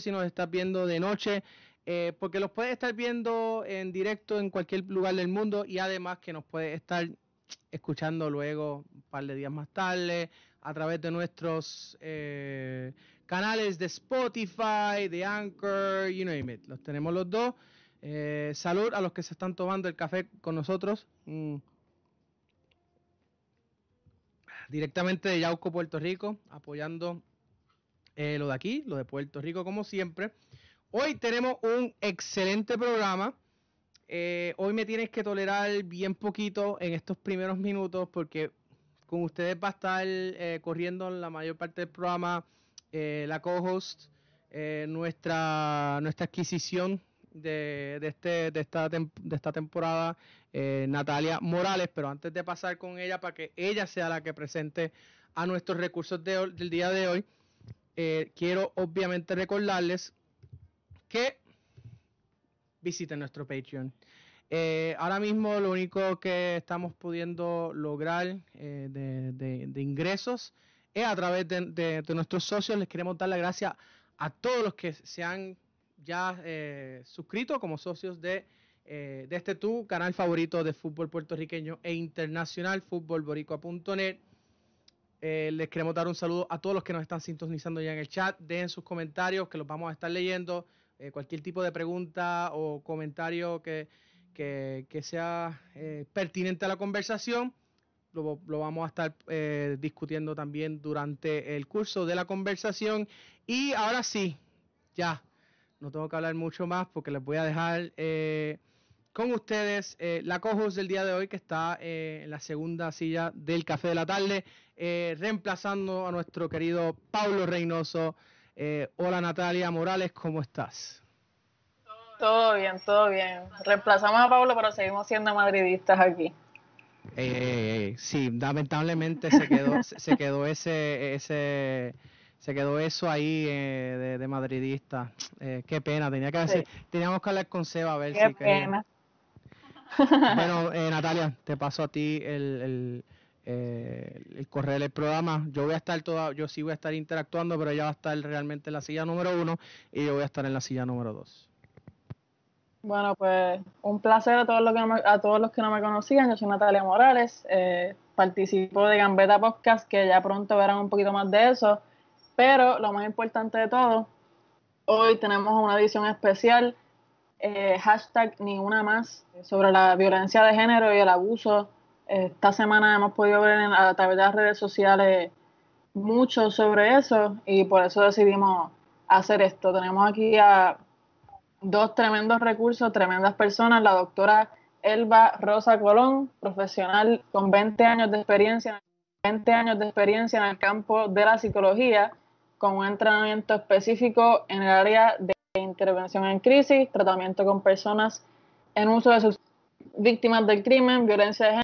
si nos estás viendo de noche, eh, porque los puedes estar viendo en directo en cualquier lugar del mundo y además que nos puedes estar escuchando luego un par de días más tarde a través de nuestros eh, canales de Spotify, de Anchor, you name it. Los tenemos los dos. Eh, salud a los que se están tomando el café con nosotros. Mm. Directamente de Yauco, Puerto Rico, apoyando eh, lo de aquí, lo de Puerto Rico, como siempre. Hoy tenemos un excelente programa. Eh, hoy me tienes que tolerar bien poquito en estos primeros minutos porque con ustedes va a estar eh, corriendo la mayor parte del programa eh, la co-host, eh, nuestra, nuestra adquisición de, de, este, de, esta, de esta temporada, Natalia Morales, pero antes de pasar con ella para que ella sea la que presente a nuestros recursos de, del día de hoy, eh, quiero obviamente recordarles que visiten nuestro Patreon. Eh, ahora mismo lo único que estamos pudiendo lograr eh, de, ingresos es a través de, nuestros socios. Les queremos dar las gracias a todos los que se han ya eh, suscrito como socios de, eh, de este tu canal favorito de fútbol puertorriqueño e internacional, futbolboricua.net. Eh, les queremos dar un saludo a todos los que nos están sintonizando ya en el chat. Dejen sus comentarios que los vamos a estar leyendo. Eh, cualquier tipo de pregunta o comentario que, sea eh, pertinente a la conversación, lo, lo vamos a estar eh, discutiendo también durante el curso de la conversación. Y ahora sí, ya, no tengo que hablar mucho más porque les voy a dejar con ustedes la cojos del día de hoy que está en la segunda silla del café de la tarde, eh, reemplazando a nuestro querido Pablo Reynoso. hola Natalia Morales, ¿cómo estás? Todo bien, todo bien. Reemplazamos a Pablo, pero seguimos siendo madridistas aquí. Eh, sí, lamentablemente se quedó, se quedó ese, ese, se quedó eso ahí eh, de, de, madridista. Eh, qué pena, tenía que sí. teníamos que hablar con Seba a ver qué si pena. quería. Bueno, eh, Natalia, te paso a ti el, el, eh, el correo del programa. Yo voy a estar toda, yo sí voy a estar interactuando, pero ella va a estar realmente en la silla número uno y yo voy a estar en la silla número dos. Bueno, pues un placer a todos los que no me, a todos los que no me conocían. Yo soy Natalia Morales, eh, participo de Gambeta Podcast, que ya pronto verán un poquito más de eso. Pero lo más importante de todo, hoy tenemos una edición especial, eh, hashtag ni una más, sobre la violencia de género y el abuso. Esta semana hemos podido ver en, a través de las redes sociales mucho sobre eso y por eso decidimos hacer esto. Tenemos aquí a dos tremendos recursos, tremendas personas, la doctora Elba Rosa Colón, profesional con 20 años de experiencia, 20 años de experiencia en el campo de la psicología, con un entrenamiento específico en el área de intervención en crisis, tratamiento con personas en uso de sus víctimas del crimen, violencia de género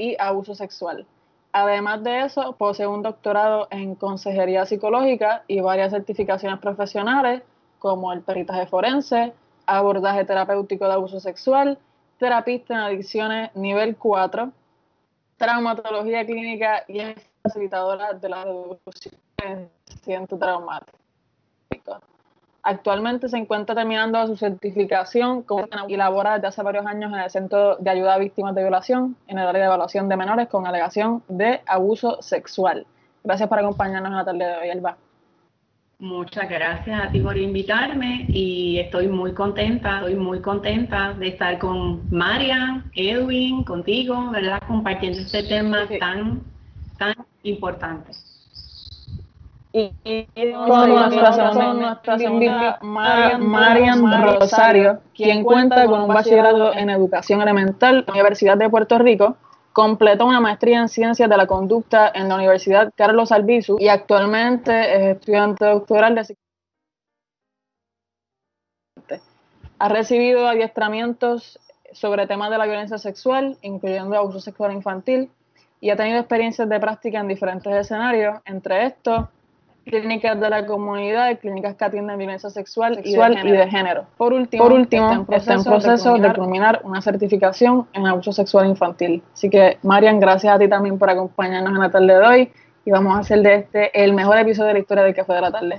y abuso sexual. Además de eso, posee un doctorado en consejería psicológica y varias certificaciones profesionales como el peritaje forense, abordaje terapéutico de abuso sexual, terapista en adicciones nivel 4, traumatología clínica y facilitadora de la reducción de incidente traumático. Actualmente se encuentra terminando su certificación y labora desde hace varios años en el Centro de Ayuda a Víctimas de Violación en el área de evaluación de menores con alegación de abuso sexual. Gracias por acompañarnos en la tarde de hoy, Elba. Muchas gracias a ti por invitarme y estoy muy contenta, estoy muy contenta de estar con Marian, Edwin, contigo, ¿verdad? Compartiendo este tema tan, tan importante. Y, con nuestra segunda, Marian, Marian Rosario, quien cuenta con un bachillerato en educación elemental en la Universidad de Puerto Rico completó una maestría en ciencias de la conducta en la Universidad Carlos Albizu y actualmente es estudiante doctoral de Ha recibido adiestramientos sobre temas de la violencia sexual, incluyendo abuso sexual infantil, y ha tenido experiencias de práctica en diferentes escenarios, entre estos clínicas de la comunidad, clínicas que atienden violencia sexual, y, de género. Por último, Por último está en proceso, de, culminar, una certificación en abuso sexual infantil. Así que, Marian, gracias a ti también por acompañarnos en la tarde de hoy y vamos a hacer de este el mejor episodio de la historia de Café de la Tarde.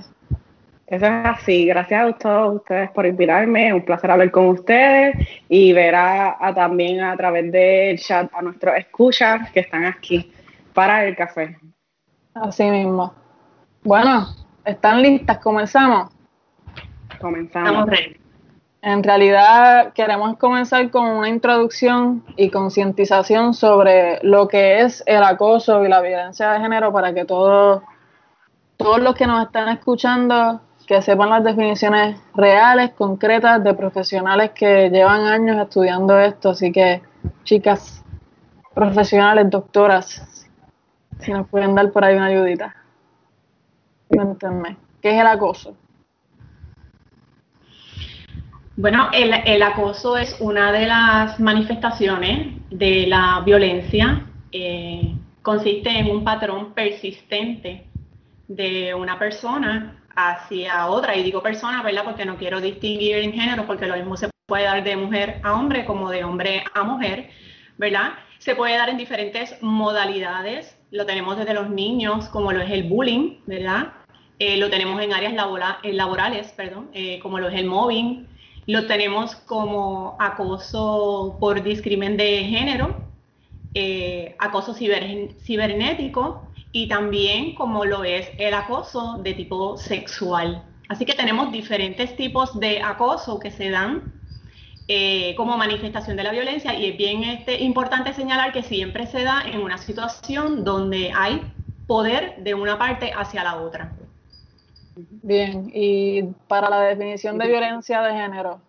Eso es así. Gracias a todos ustedes por invitarme. Un placer hablar con ustedes y ver a, también a través del chat a nuestros escuchas que están aquí para el café. Así mismo. Bueno, ¿están listas? ¿Comenzamos? Comenzamos. En realidad queremos comenzar con una introducción y concientización sobre lo que es el acoso y la violencia de género para que todos, todos los que nos están escuchando que sepan las definiciones reales, concretas de profesionales que llevan años estudiando esto. Así que, chicas, profesionales, doctoras, si nos pueden dar por ahí una ayudita. Cuéntenme, ¿qué es el acoso? Bueno, el, el, acoso es una de las manifestaciones de la violencia. Eh, consiste en un patrón persistente de una persona hacia otra, y digo persona, ¿verdad? Porque no quiero distinguir en género, porque lo mismo se puede dar de mujer a hombre como de hombre a mujer, ¿verdad? Se puede dar en diferentes modalidades, lo tenemos desde los niños, como lo es el bullying, ¿verdad? Eh, lo tenemos en áreas eh, laborales, perdón, eh, como lo es el mobbing, lo tenemos como acoso por discrimen de género, acoso cibernético, y también como lo es el acoso de tipo sexual. Así que tenemos diferentes tipos de acoso que se dan eh, como manifestación de la violencia y es bien este, importante señalar que siempre se da en una situación donde hay poder de una parte hacia la otra. Bien, y para la definición de violencia de género.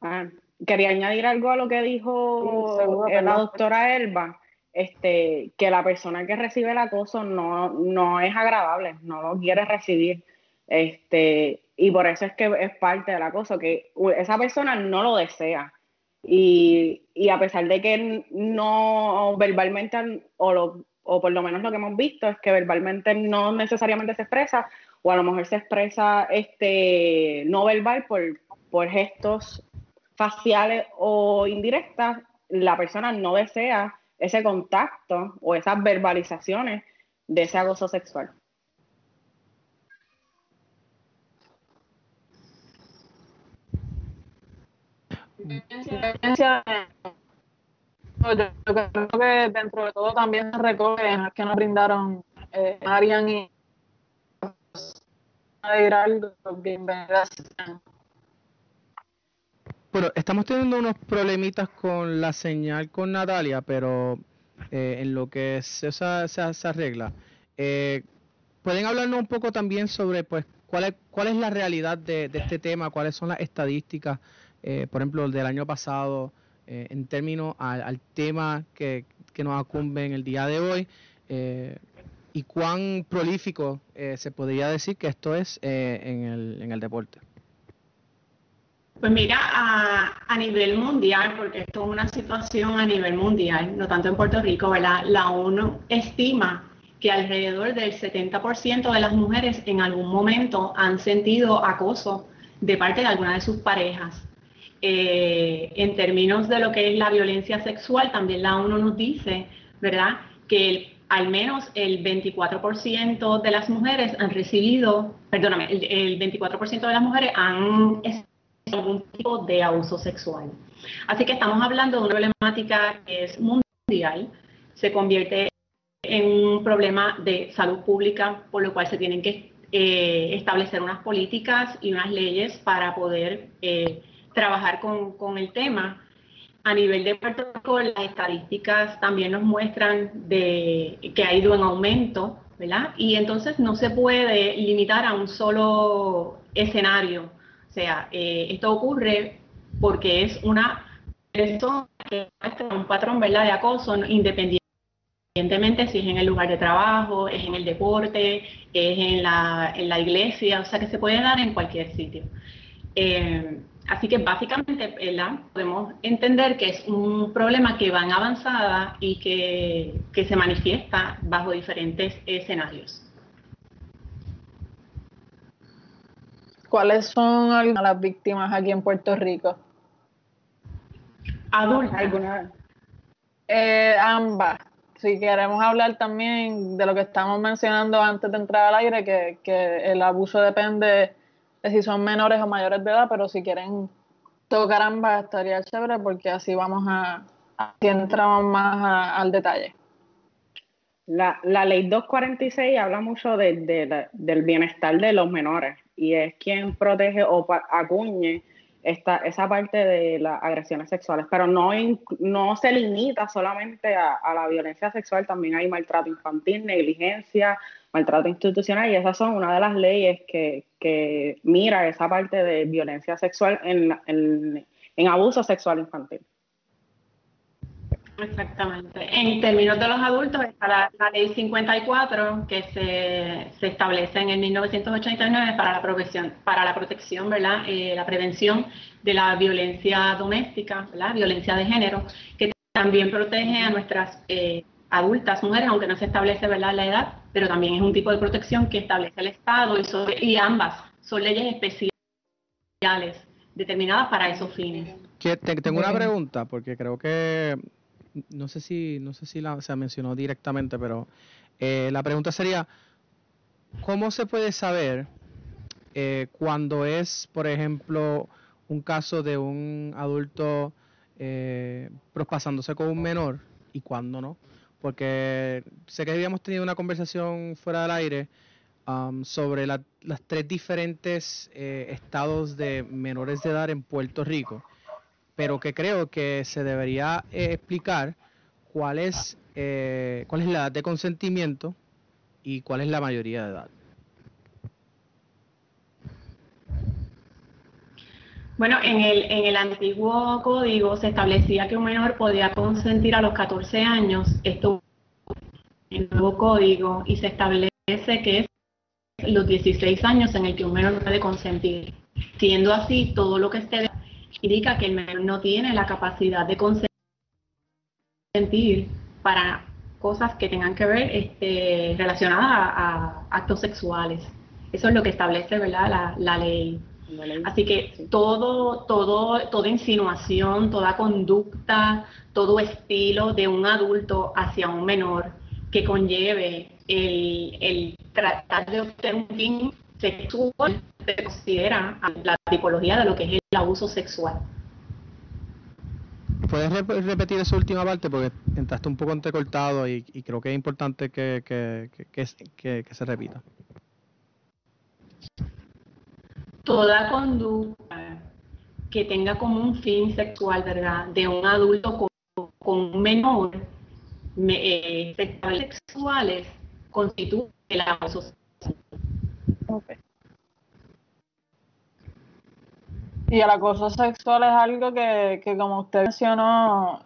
Ah, quería añadir algo a lo que dijo la doctora Elba este, que la persona que recibe el acoso no, no es agradable, no lo quiere recibir. Este, y por eso es que es parte del acoso, que esa persona no lo desea. Y, y a pesar de que no verbalmente, o, lo, o por lo menos lo que hemos visto es que verbalmente no necesariamente se expresa, o a lo mejor se expresa este, no verbal por, por gestos faciales o indirectas, la persona no desea ese contacto o esas verbalizaciones de ese acoso sexual. Yo creo que dentro de todo también se recogen que nos brindaron eh, Marian y. Bueno, estamos teniendo unos problemitas con la señal con Natalia, pero eh, en lo que esa, se arregla. Eh, ¿Pueden hablarnos un poco también sobre pues cuál es, cuál es la realidad de, este tema? ¿Cuáles son las estadísticas, por ejemplo, del año pasado, en términos al, tema que, nos acumbe en el día de hoy? ¿Y cuán prolífico se podría decir que esto es en el, en el deporte? Pues mira, a, nivel mundial, porque esto es una situación a nivel mundial, no tanto en Puerto Rico, ¿verdad? La ONU estima que alrededor del 70% de las mujeres en algún momento han sentido acoso de parte de alguna de sus parejas. Eh, en términos de lo que es la violencia sexual, también la ONU nos dice, ¿verdad?, que al menos el 24% de las mujeres han recibido, perdóname, el, el 24% de las mujeres han algún tipo de abuso sexual. Así que estamos hablando de una problemática que es mundial, se convierte en un problema de salud pública, por lo cual se tienen que eh, establecer unas políticas y unas leyes para poder eh, trabajar con, con, el tema. A nivel de Puerto Rico, las estadísticas también nos muestran de, que ha ido en aumento, ¿verdad? Y entonces no se puede limitar a un solo escenario o sea, eh, esto ocurre porque es una persona que muestra un patrón ¿verdad? de acoso independientemente si es en el lugar de trabajo, es en el deporte, es en la, en la iglesia, o sea que se puede dar en cualquier sitio. Eh, Así que básicamente ¿verdad? podemos entender que es un problema que va en avanzada y que, que se manifiesta bajo diferentes escenarios. ¿Cuáles son algunas de las víctimas aquí en Puerto Rico? Adultas. ¿Alguna? Eh, ambas. Si queremos hablar también de lo que estamos mencionando antes de entrar al aire, que, que el abuso depende de si son menores o mayores de edad, pero si quieren tocar ambas estaría chévere porque así vamos a, así entramos más al detalle. La, la ley 246 habla mucho de, del bienestar de los menores y es quien protege o acuñe esta, esa parte de las agresiones sexuales, pero no, no se limita solamente a, la violencia sexual, también hay maltrato infantil, negligencia, maltrato institucional y esas son una de las leyes que, que mira esa parte de violencia sexual en, en, en abuso sexual infantil. Exactamente. En términos de los adultos está la, ley 54 que se, se, establece en el 1989 para la protección, para la protección, ¿verdad? Eh, la prevención de la violencia doméstica, ¿verdad? Violencia de género, que también protege a nuestras eh, adultas mujeres, aunque no se establece, ¿verdad? La edad, pero también es un tipo de protección que establece el Estado y, y ambas son leyes especiales determinadas para esos fines. tengo una pregunta, porque creo que no sé si, no sé si la, se mencionó directamente, pero eh, la pregunta sería, ¿cómo se puede saber eh, cuando es, por ejemplo, un caso de un adulto eh, prospasándose con un menor y cuándo no? Porque sé que habíamos tenido una conversación fuera del aire um, sobre las tres diferentes eh, estados de menores de edad en Puerto Rico pero que creo que se debería eh, explicar cuál es, eh, cuál es la edad de consentimiento y cuál es la mayoría de edad. Bueno, en el, en el antiguo código se establecía que un menor podía consentir a los 14 años. Esto en el nuevo código y se establece que es los 16 años en el que un menor puede consentir. Siendo así, todo lo que esté indica que el menor no tiene la capacidad de consentir para cosas que tengan que ver este, relacionadas a, actos sexuales. Eso es lo que establece ¿verdad? La, ley. Así que todo, todo, toda insinuación, toda conducta, todo estilo de un adulto hacia un menor que conlleve el, el tratar de obtener un fin sexual se considera la tipología de lo que es el abuso sexual. ¿Puedes repetir esa última parte? Porque entraste un poco entrecortado y, y creo que es importante que, que, que, que, se repita. Toda conducta que tenga como un fin sexual, ¿verdad? De un adulto con, un menor, me, eh, sexuales, constituye el abuso sexual. Y el acoso sexual es algo que, que, como usted mencionó,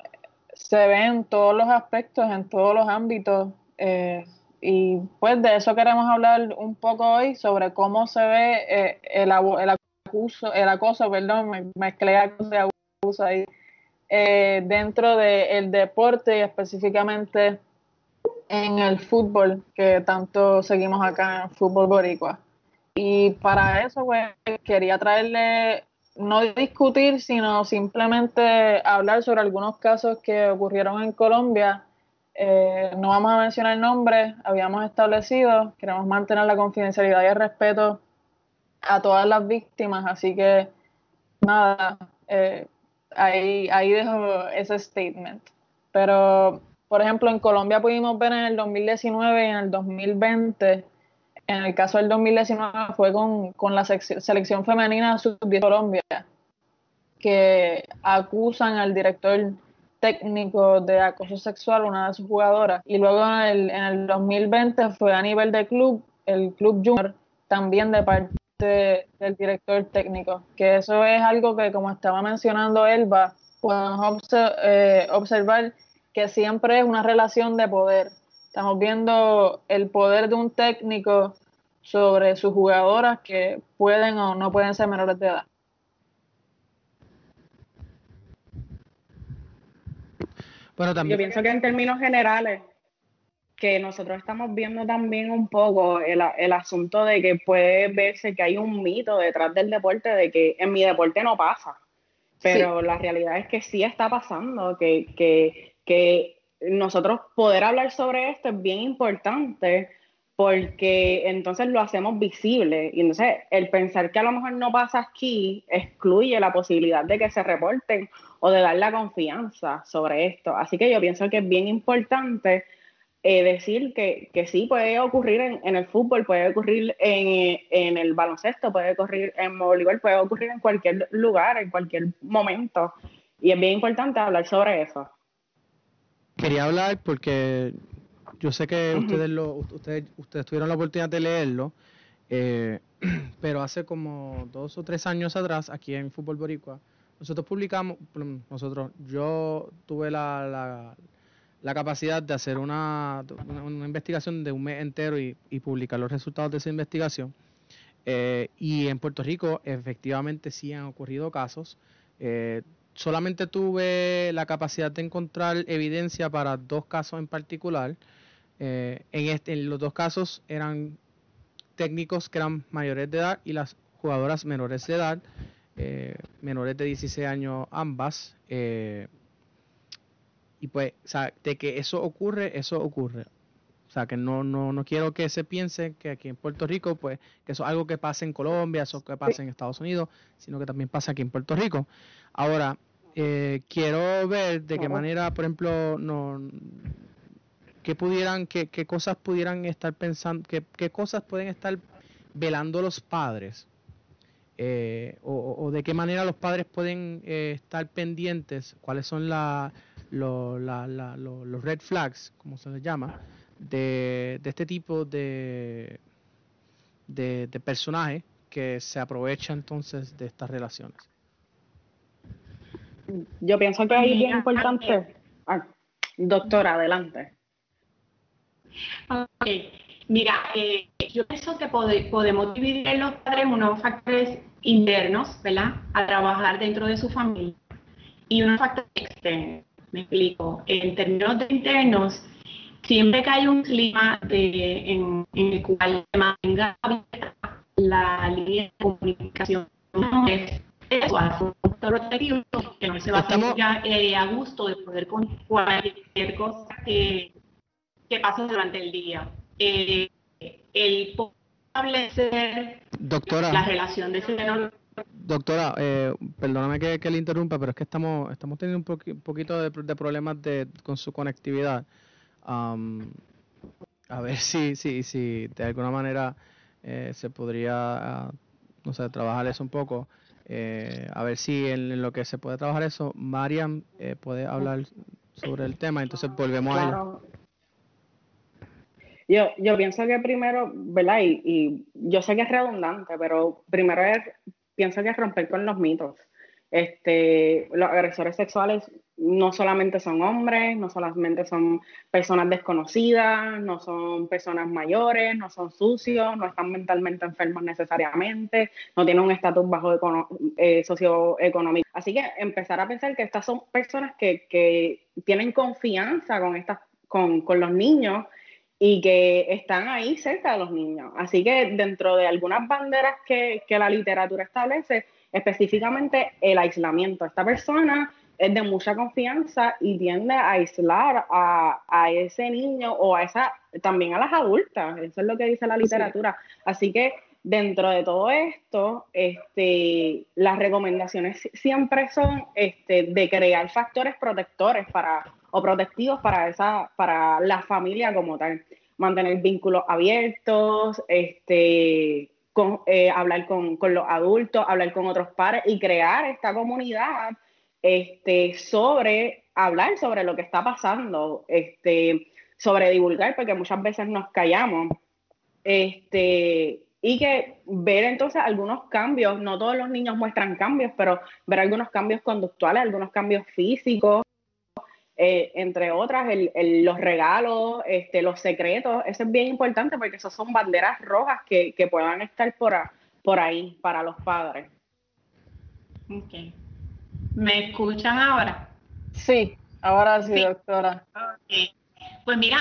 se ve en todos los aspectos, en todos los ámbitos. Eh, y pues de eso queremos hablar un poco hoy, sobre cómo se ve eh, el, el, acuso, el acoso, perdón, me mezclé acoso de abuso ahí, eh, dentro del deporte y específicamente en el fútbol, que tanto seguimos acá en fútbol boricua. Y para eso, pues, quería traerle no discutir, sino simplemente hablar sobre algunos casos que ocurrieron en Colombia. Eh, no vamos a mencionar nombres, habíamos establecido, queremos mantener la confidencialidad y el respeto a todas las víctimas, así que nada, eh, ahí, ahí dejo ese statement. Pero, por ejemplo, en Colombia pudimos ver en el 2019 y en el 2020 en el caso del 2019 fue con, la selección femenina sub de Colombia, que acusan al director técnico de acoso sexual, una de sus jugadoras. Y luego en el, en el 2020 fue a nivel de club, el club junior, también de parte del director técnico. Que eso es algo que, como estaba mencionando Elba, podemos eh, observar que siempre es una relación de poder Estamos viendo el poder de un técnico sobre sus jugadoras que pueden o no pueden ser menores de edad. Bueno, también. Yo pienso que en términos generales, que nosotros estamos viendo también un poco el, el, asunto de que puede verse que hay un mito detrás del deporte de que en mi deporte no pasa. Pero la realidad es que sí está pasando, que, que, que nosotros poder hablar sobre esto es bien importante porque entonces lo hacemos visible. Y entonces el pensar que a lo mejor no pasa aquí excluye la posibilidad de que se reporten o de dar la confianza sobre esto. Así que yo pienso que es bien importante eh, decir que, que, sí puede ocurrir en, el fútbol, puede ocurrir en, en, el baloncesto, puede ocurrir en voleibol, puede ocurrir en cualquier lugar, en cualquier momento. Y es bien importante hablar sobre eso. Quería hablar porque yo sé que ustedes, lo, ustedes, ustedes tuvieron la oportunidad de leerlo, eh, pero hace como dos o tres años atrás, aquí en Fútbol Boricua, nosotros publicamos, nosotros, yo tuve la la capacidad de hacer una, una, investigación de un mes entero y, publicar los resultados de esa investigación. Eh, y en Puerto Rico efectivamente sí han ocurrido casos. Eh, solamente tuve la capacidad de encontrar evidencia para dos casos en particular. Eh, en, este, en los dos casos eran técnicos que eran mayores de edad y las jugadoras menores de edad, menores de 16 años ambas. Y pues, o sea, de que eso ocurre, eso ocurre. O sea, que no, no, no quiero que se piense que aquí en Puerto Rico, pues, que eso es algo que pasa en Colombia, eso que pasa en Estados Unidos, sino que también pasa aquí en Puerto Rico. Ahora, eh, quiero ver de qué manera, por ejemplo, no qué pudieran, qué, qué cosas pudieran estar pensando, qué, qué cosas pueden estar velando los padres eh, o, de qué manera los padres pueden eh, estar pendientes, cuáles son la, los red flags, como se les llama, de, este tipo de, de, de personajes que se aprovecha entonces de estas relaciones. Yo pienso que ahí es bien importante. Ah, doctora, adelante. Mira, eh, yo pienso que podemos dividir en los padres unos factores internos, ¿verdad? A trabajar dentro de su familia y unos factores externos. Me explico. En términos de internos, siempre que hay un clima de, en, el cual se mantenga la línea de comunicación, es eso, que no se va a sentir eh, a gusto de poder con cualquier cosa que, que pase durante el día. Eh, el establecer Doctora. la relación de ese menor Doctora, eh, perdóname que, le interrumpa, pero es que estamos, estamos teniendo un, poquito de, problemas de, con su conectividad. A ver si, si, si de alguna manera eh, se podría, no sé, trabajar eso un poco. Eh, a ver si en, lo que se puede trabajar eso, Mariam eh, puede hablar sobre el tema, entonces volvemos a ello. Yo, yo pienso que primero, ¿verdad? Y, y, yo sé que es redundante, pero primero es pienso que romper con los mitos. Este, los agresores sexuales no solamente son hombres, no solamente son personas desconocidas, no son personas mayores, no son sucios, no están mentalmente enfermos necesariamente, no tienen un estatus bajo eh, socioeconómico. Así que empezar a pensar que estas son personas que, que tienen confianza con, estas, con, con los niños y que están ahí cerca de los niños. Así que dentro de algunas banderas que, la literatura establece, específicamente el aislamiento. Esta persona es de mucha confianza y tiende a aislar a, ese niño o a esa, también a las adultas. Eso es lo que dice la literatura. Así que dentro de todo esto, este, las recomendaciones siempre son este, de crear factores protectores para o protectivos para esa, para la familia como tal. Mantener vínculos abiertos, este, con, eh, hablar con, los adultos, hablar con otros padres y crear esta comunidad este, sobre hablar sobre lo que está pasando, este, sobre divulgar, porque muchas veces nos callamos. Este, y que ver entonces algunos cambios, no todos los niños muestran cambios, pero ver algunos cambios conductuales, algunos cambios físicos, eh, entre otras, los regalos, este, los secretos, eso es bien importante porque esas son banderas rojas que, puedan estar por, por ahí para los padres. Okay. ¿Me escuchan ahora? Sí, ahora sí, doctora. Pues mira,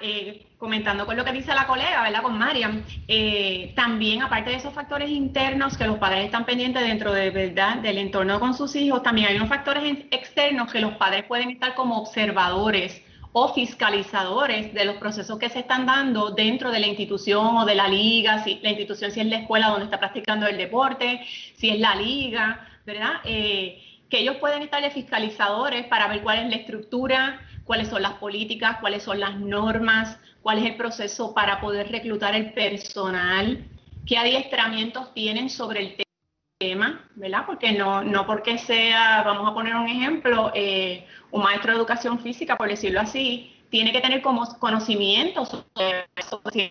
eh, comentando con lo que dice la colega, ¿verdad? Con Mariam, eh, también aparte de esos factores internos que los padres están pendientes dentro de verdad del entorno con sus hijos, también hay unos factores externos que los padres pueden estar como observadores o fiscalizadores de los procesos que se están dando dentro de la institución o de la liga, si la institución si es la escuela donde está practicando el deporte, si es la liga, ¿verdad? Eh, que ellos pueden estar de fiscalizadores para ver cuál es la estructura, cuáles son las políticas, cuáles son las normas, cuál es el proceso para poder reclutar el personal, qué adiestramientos tienen sobre el tema, ¿verdad? Porque no, no porque sea, vamos a poner un ejemplo, eh, un maestro de educación física, por decirlo así, tiene que tener como conocimientos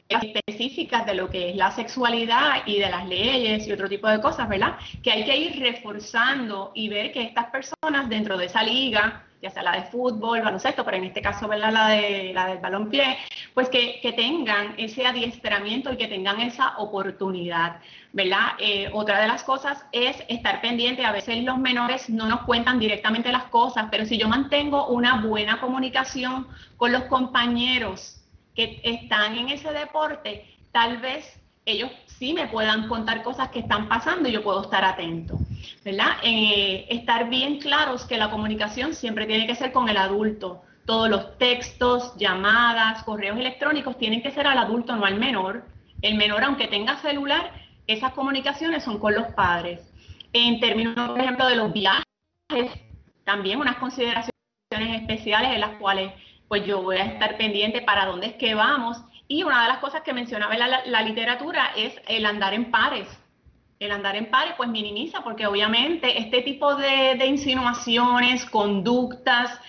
específicas de lo que es la sexualidad y de las leyes y otro tipo de cosas, ¿verdad? Que hay que ir reforzando y ver que estas personas dentro de esa liga ya sea la de fútbol, baloncesto, pero en este caso, ¿verdad? La, de, la del balonpié, pues que, que, tengan ese adiestramiento y que tengan esa oportunidad, ¿verdad? Eh, otra de las cosas es estar pendiente, a veces los menores no nos cuentan directamente las cosas, pero si yo mantengo una buena comunicación con los compañeros que están en ese deporte, tal vez ellos sí me puedan contar cosas que están pasando y yo puedo estar atento, ¿verdad? Eh, estar bien claros que la comunicación siempre tiene que ser con el adulto. Todos los textos, llamadas, correos electrónicos tienen que ser al adulto, no al menor. El menor, aunque tenga celular, esas comunicaciones son con los padres. En términos, por ejemplo, de los viajes, también unas consideraciones especiales en las cuales pues yo voy a estar pendiente para dónde es que vamos y una de las cosas que mencionaba la, literatura es el andar en pares. El andar en pares pues minimiza porque obviamente este tipo de, insinuaciones, conductas,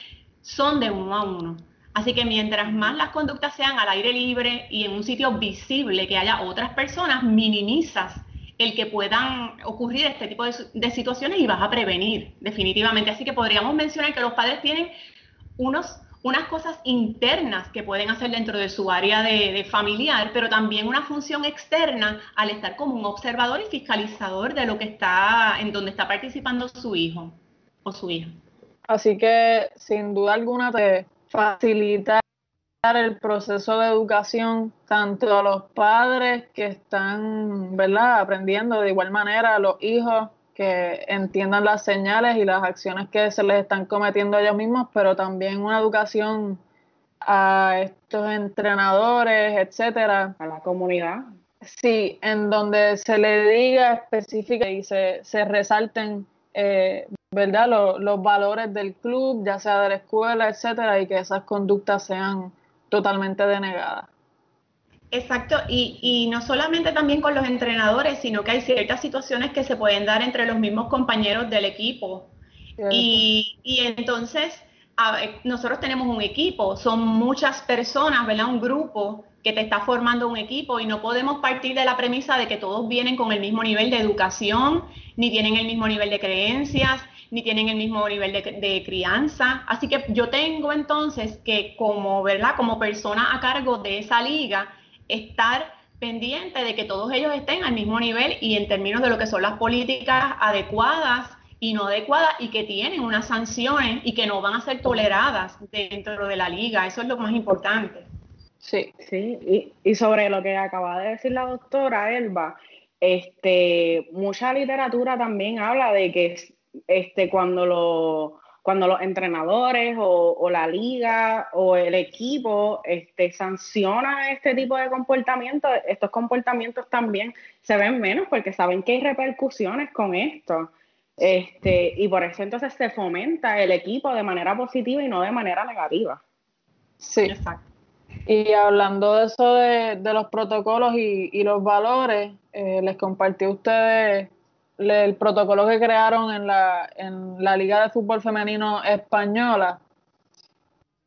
son de uno a uno. Así que mientras más las conductas sean al aire libre y en un sitio visible que haya otras personas, minimizas el que puedan ocurrir este tipo de, situaciones y vas a prevenir definitivamente. Así que podríamos mencionar que los padres tienen unos unas cosas internas que pueden hacer dentro de su área de, familiar, pero también una función externa al estar como un observador y fiscalizador de lo que está, en donde está participando su hijo o su hija. Así que sin duda alguna te facilita el proceso de educación tanto a los padres que están, ¿verdad?, aprendiendo de igual manera a los hijos que entiendan las señales y las acciones que se les están cometiendo a ellos mismos, pero también una educación a estos entrenadores, etcétera. A la comunidad. Sí, en donde se le diga específica y se, se resalten, eh, ¿verdad?, los, los valores del club, ya sea de la escuela, etcétera, y que esas conductas sean totalmente denegadas. Exacto, y, no solamente también con los entrenadores, sino que hay ciertas situaciones que se pueden dar entre los mismos compañeros del equipo. Y, entonces, nosotros tenemos un equipo, son muchas personas, ¿verdad? Un grupo que te está formando un equipo y no podemos partir de la premisa de que todos vienen con el mismo nivel de educación, ni tienen el mismo nivel de creencias, ni tienen el mismo nivel de, de, crianza. Así que yo tengo entonces que como, ¿verdad? Como persona a cargo de esa liga, estar pendiente de que todos ellos estén al mismo nivel y en términos de lo que son las políticas adecuadas y no adecuadas y que tienen unas sanciones y que no van a ser toleradas dentro de la liga. Eso es lo más importante. Sí, sí. Y, y sobre lo que acaba de decir la doctora Elba, este, mucha literatura también habla de que este, cuando lo cuando los entrenadores o, la liga o el equipo este, sanciona este tipo de comportamientos, estos comportamientos también se ven menos porque saben que hay repercusiones con esto. Este, y por eso entonces se fomenta el equipo de manera positiva y no de manera negativa. Sí, exacto. Y hablando de eso de, los protocolos y, los valores, eh, les compartí a ustedes el protocolo que crearon en la, en la Liga de Fútbol Femenino Española,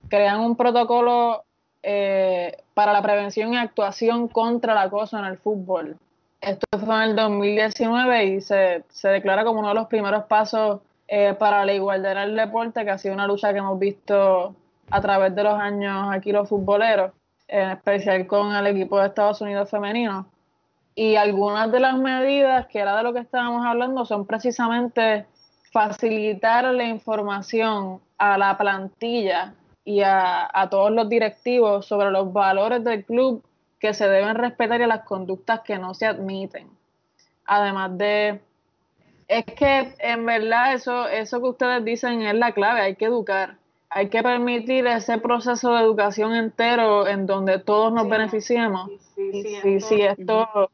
crean un protocolo eh, para la prevención y actuación contra el acoso en el fútbol. Esto fue en el 2019 y se, se declara como uno de los primeros pasos eh, para la igualdad en el deporte, que ha sido una lucha que hemos visto a través de los años aquí los futboleros, en especial con el equipo de Estados Unidos femenino. Y algunas de las medidas, que era de lo que estábamos hablando, son precisamente facilitar la información a la plantilla y a, a todos los directivos sobre los valores del club que se deben respetar y las conductas que no se admiten. Además de, es que en verdad eso, eso que ustedes dicen es la clave, hay que educar, hay que permitir ese proceso de educación entero en donde todos nos beneficiemos. Sí, sí, esto,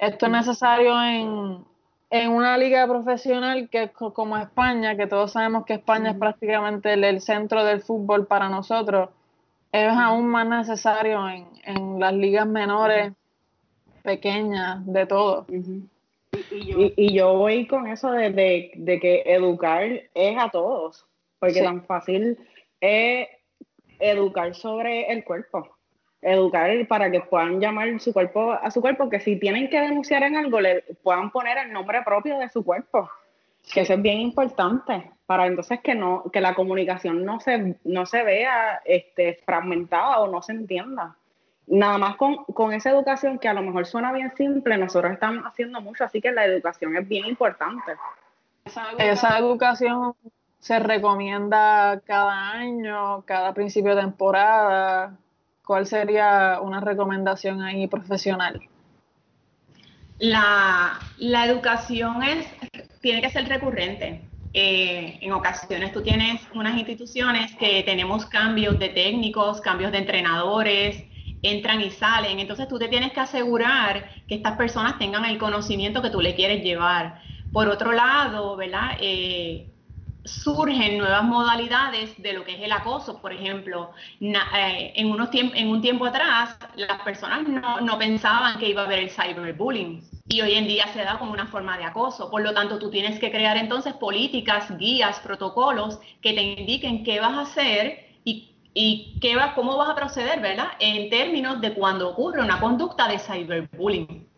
esto es necesario en, en una liga profesional que como España, que todos sabemos que España es prácticamente el, centro del fútbol para nosotros, es aún más necesario en, en las ligas menores, pequeñas, de todo. y, yo, voy con eso de, de, que educar es a todos, porque tan fácil es educar sobre el cuerpo educar para que puedan llamar su cuerpo a su cuerpo, que si tienen que denunciar en algo, le puedan poner el nombre propio de su cuerpo, que eso es bien importante, para entonces que no, que la comunicación no se, no se vea este, fragmentada o no se entienda. Nada más con, con esa educación que a lo mejor suena bien simple, nosotros estamos haciendo mucho, así que la educación es bien importante. Esa educación se recomienda cada año, cada principio de temporada, ¿cuál sería una recomendación ahí profesional? La, educación es, tiene que ser recurrente. Eh, en ocasiones tú tienes unas instituciones que tenemos cambios de técnicos, cambios de entrenadores, entran y salen. Entonces tú te tienes que asegurar que estas personas tengan el conocimiento que tú le quieres llevar. Por otro lado, ¿verdad? Eh, surgen nuevas modalidades de lo que es el acoso. Por ejemplo, eh, en, unos en un tiempo atrás, las personas no, pensaban que iba a haber el cyberbullying y hoy en día se da como una forma de acoso. Por lo tanto, tú tienes que crear entonces políticas, guías, protocolos que te indiquen qué vas a hacer y, y qué va, cómo vas a proceder, ¿verdad? En términos de cuando ocurre una conducta de cyberbullying.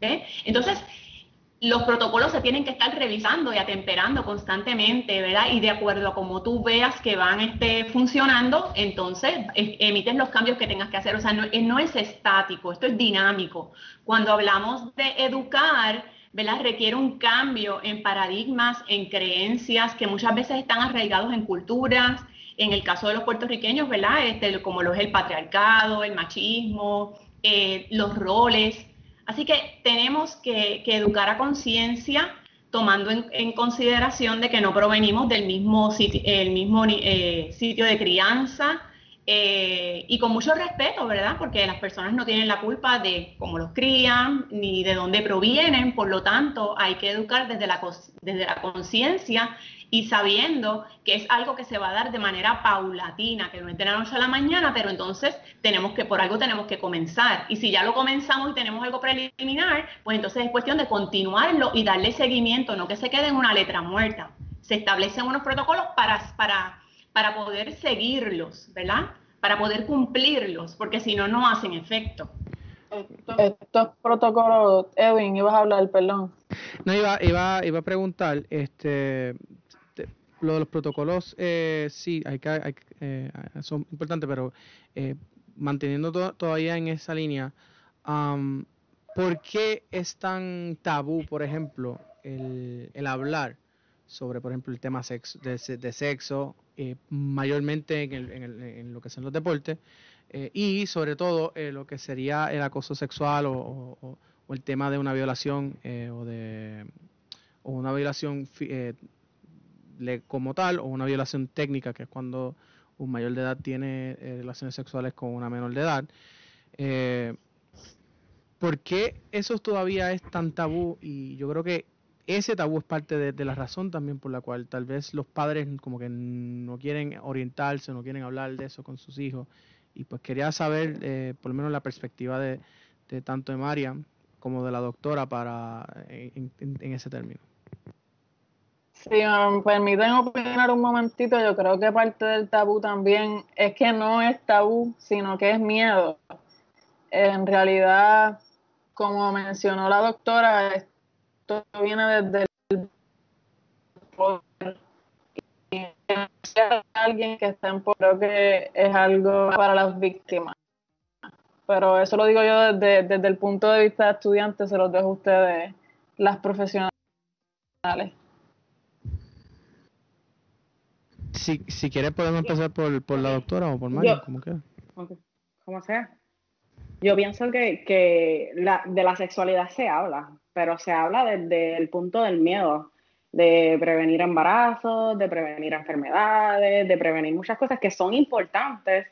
Entonces, los protocolos se tienen que estar revisando y atemperando constantemente, ¿verdad? Y de acuerdo a cómo tú veas que van este, funcionando, entonces eh, emites los cambios que tengas que hacer. O sea, no, eh, no, es estático, esto es dinámico. Cuando hablamos de educar, ¿verdad? Requiere un cambio en paradigmas, en creencias que muchas veces están arraigados en culturas. En el caso de los puertorriqueños, ¿verdad? Este, como lo es el patriarcado, el machismo, eh, los roles Así que tenemos que, educar a conciencia tomando en, consideración de que no provenimos del mismo, sitio, el mismo eh, sitio de crianza eh, y con mucho respeto, ¿verdad? Porque las personas no tienen la culpa de cómo los crían ni de dónde provienen, por lo tanto hay que educar desde la, desde la conciencia y sabiendo que es algo que se va a dar de manera paulatina, que no es de la noche a la mañana, pero entonces tenemos que, por algo tenemos que comenzar. Y si ya lo comenzamos y tenemos algo preliminar, pues entonces es cuestión de continuarlo y darle seguimiento, no que se quede en una letra muerta. Se establecen unos protocolos para, para, para poder seguirlos, ¿verdad? Para poder cumplirlos, porque si no, no hacen efecto. Estos protocolos, Edwin, ibas a hablar, perdón. No, iba, iba, iba a preguntar, este, lo de los protocolos, eh, sí, hay que, eh, son importantes, pero eh, manteniendo todavía en esa línea, ¿por qué es tan tabú, por ejemplo, el, hablar sobre, por ejemplo, el tema sexo, de, sexo, eh, mayormente en, el, en, el, en, lo que son los deportes, y sobre todo lo que sería el acoso sexual o, el tema de una violación o de una violación como tal o una violación técnica, que es cuando un mayor de edad tiene eh, relaciones sexuales con una menor de edad. Eh, ¿Por qué eso todavía es tan tabú? Y yo creo que ese tabú es parte de, la razón también por la cual tal vez los padres como que no quieren orientarse, no quieren hablar de eso con sus hijos. Y pues quería saber eh, por lo menos la perspectiva de, tanto de María como de la doctora para en ese término. Si me permiten opinar un momentito, yo creo que parte del tabú también es que no es tabú, sino que es miedo. En realidad, como mencionó la doctora, esto viene desde el poder. Y alguien que está en poder, que es algo para las víctimas. Pero eso lo digo yo desde, desde el punto de vista de estudiante, se los dejo a ustedes, las profesionales. Si, si quieres podemos empezar por, por la doctora o por Mario, como queda. Como sea. Yo pienso que, que la, de la sexualidad se habla, pero se habla desde el punto del miedo, de prevenir embarazos, de prevenir enfermedades, de prevenir muchas cosas que son importantes,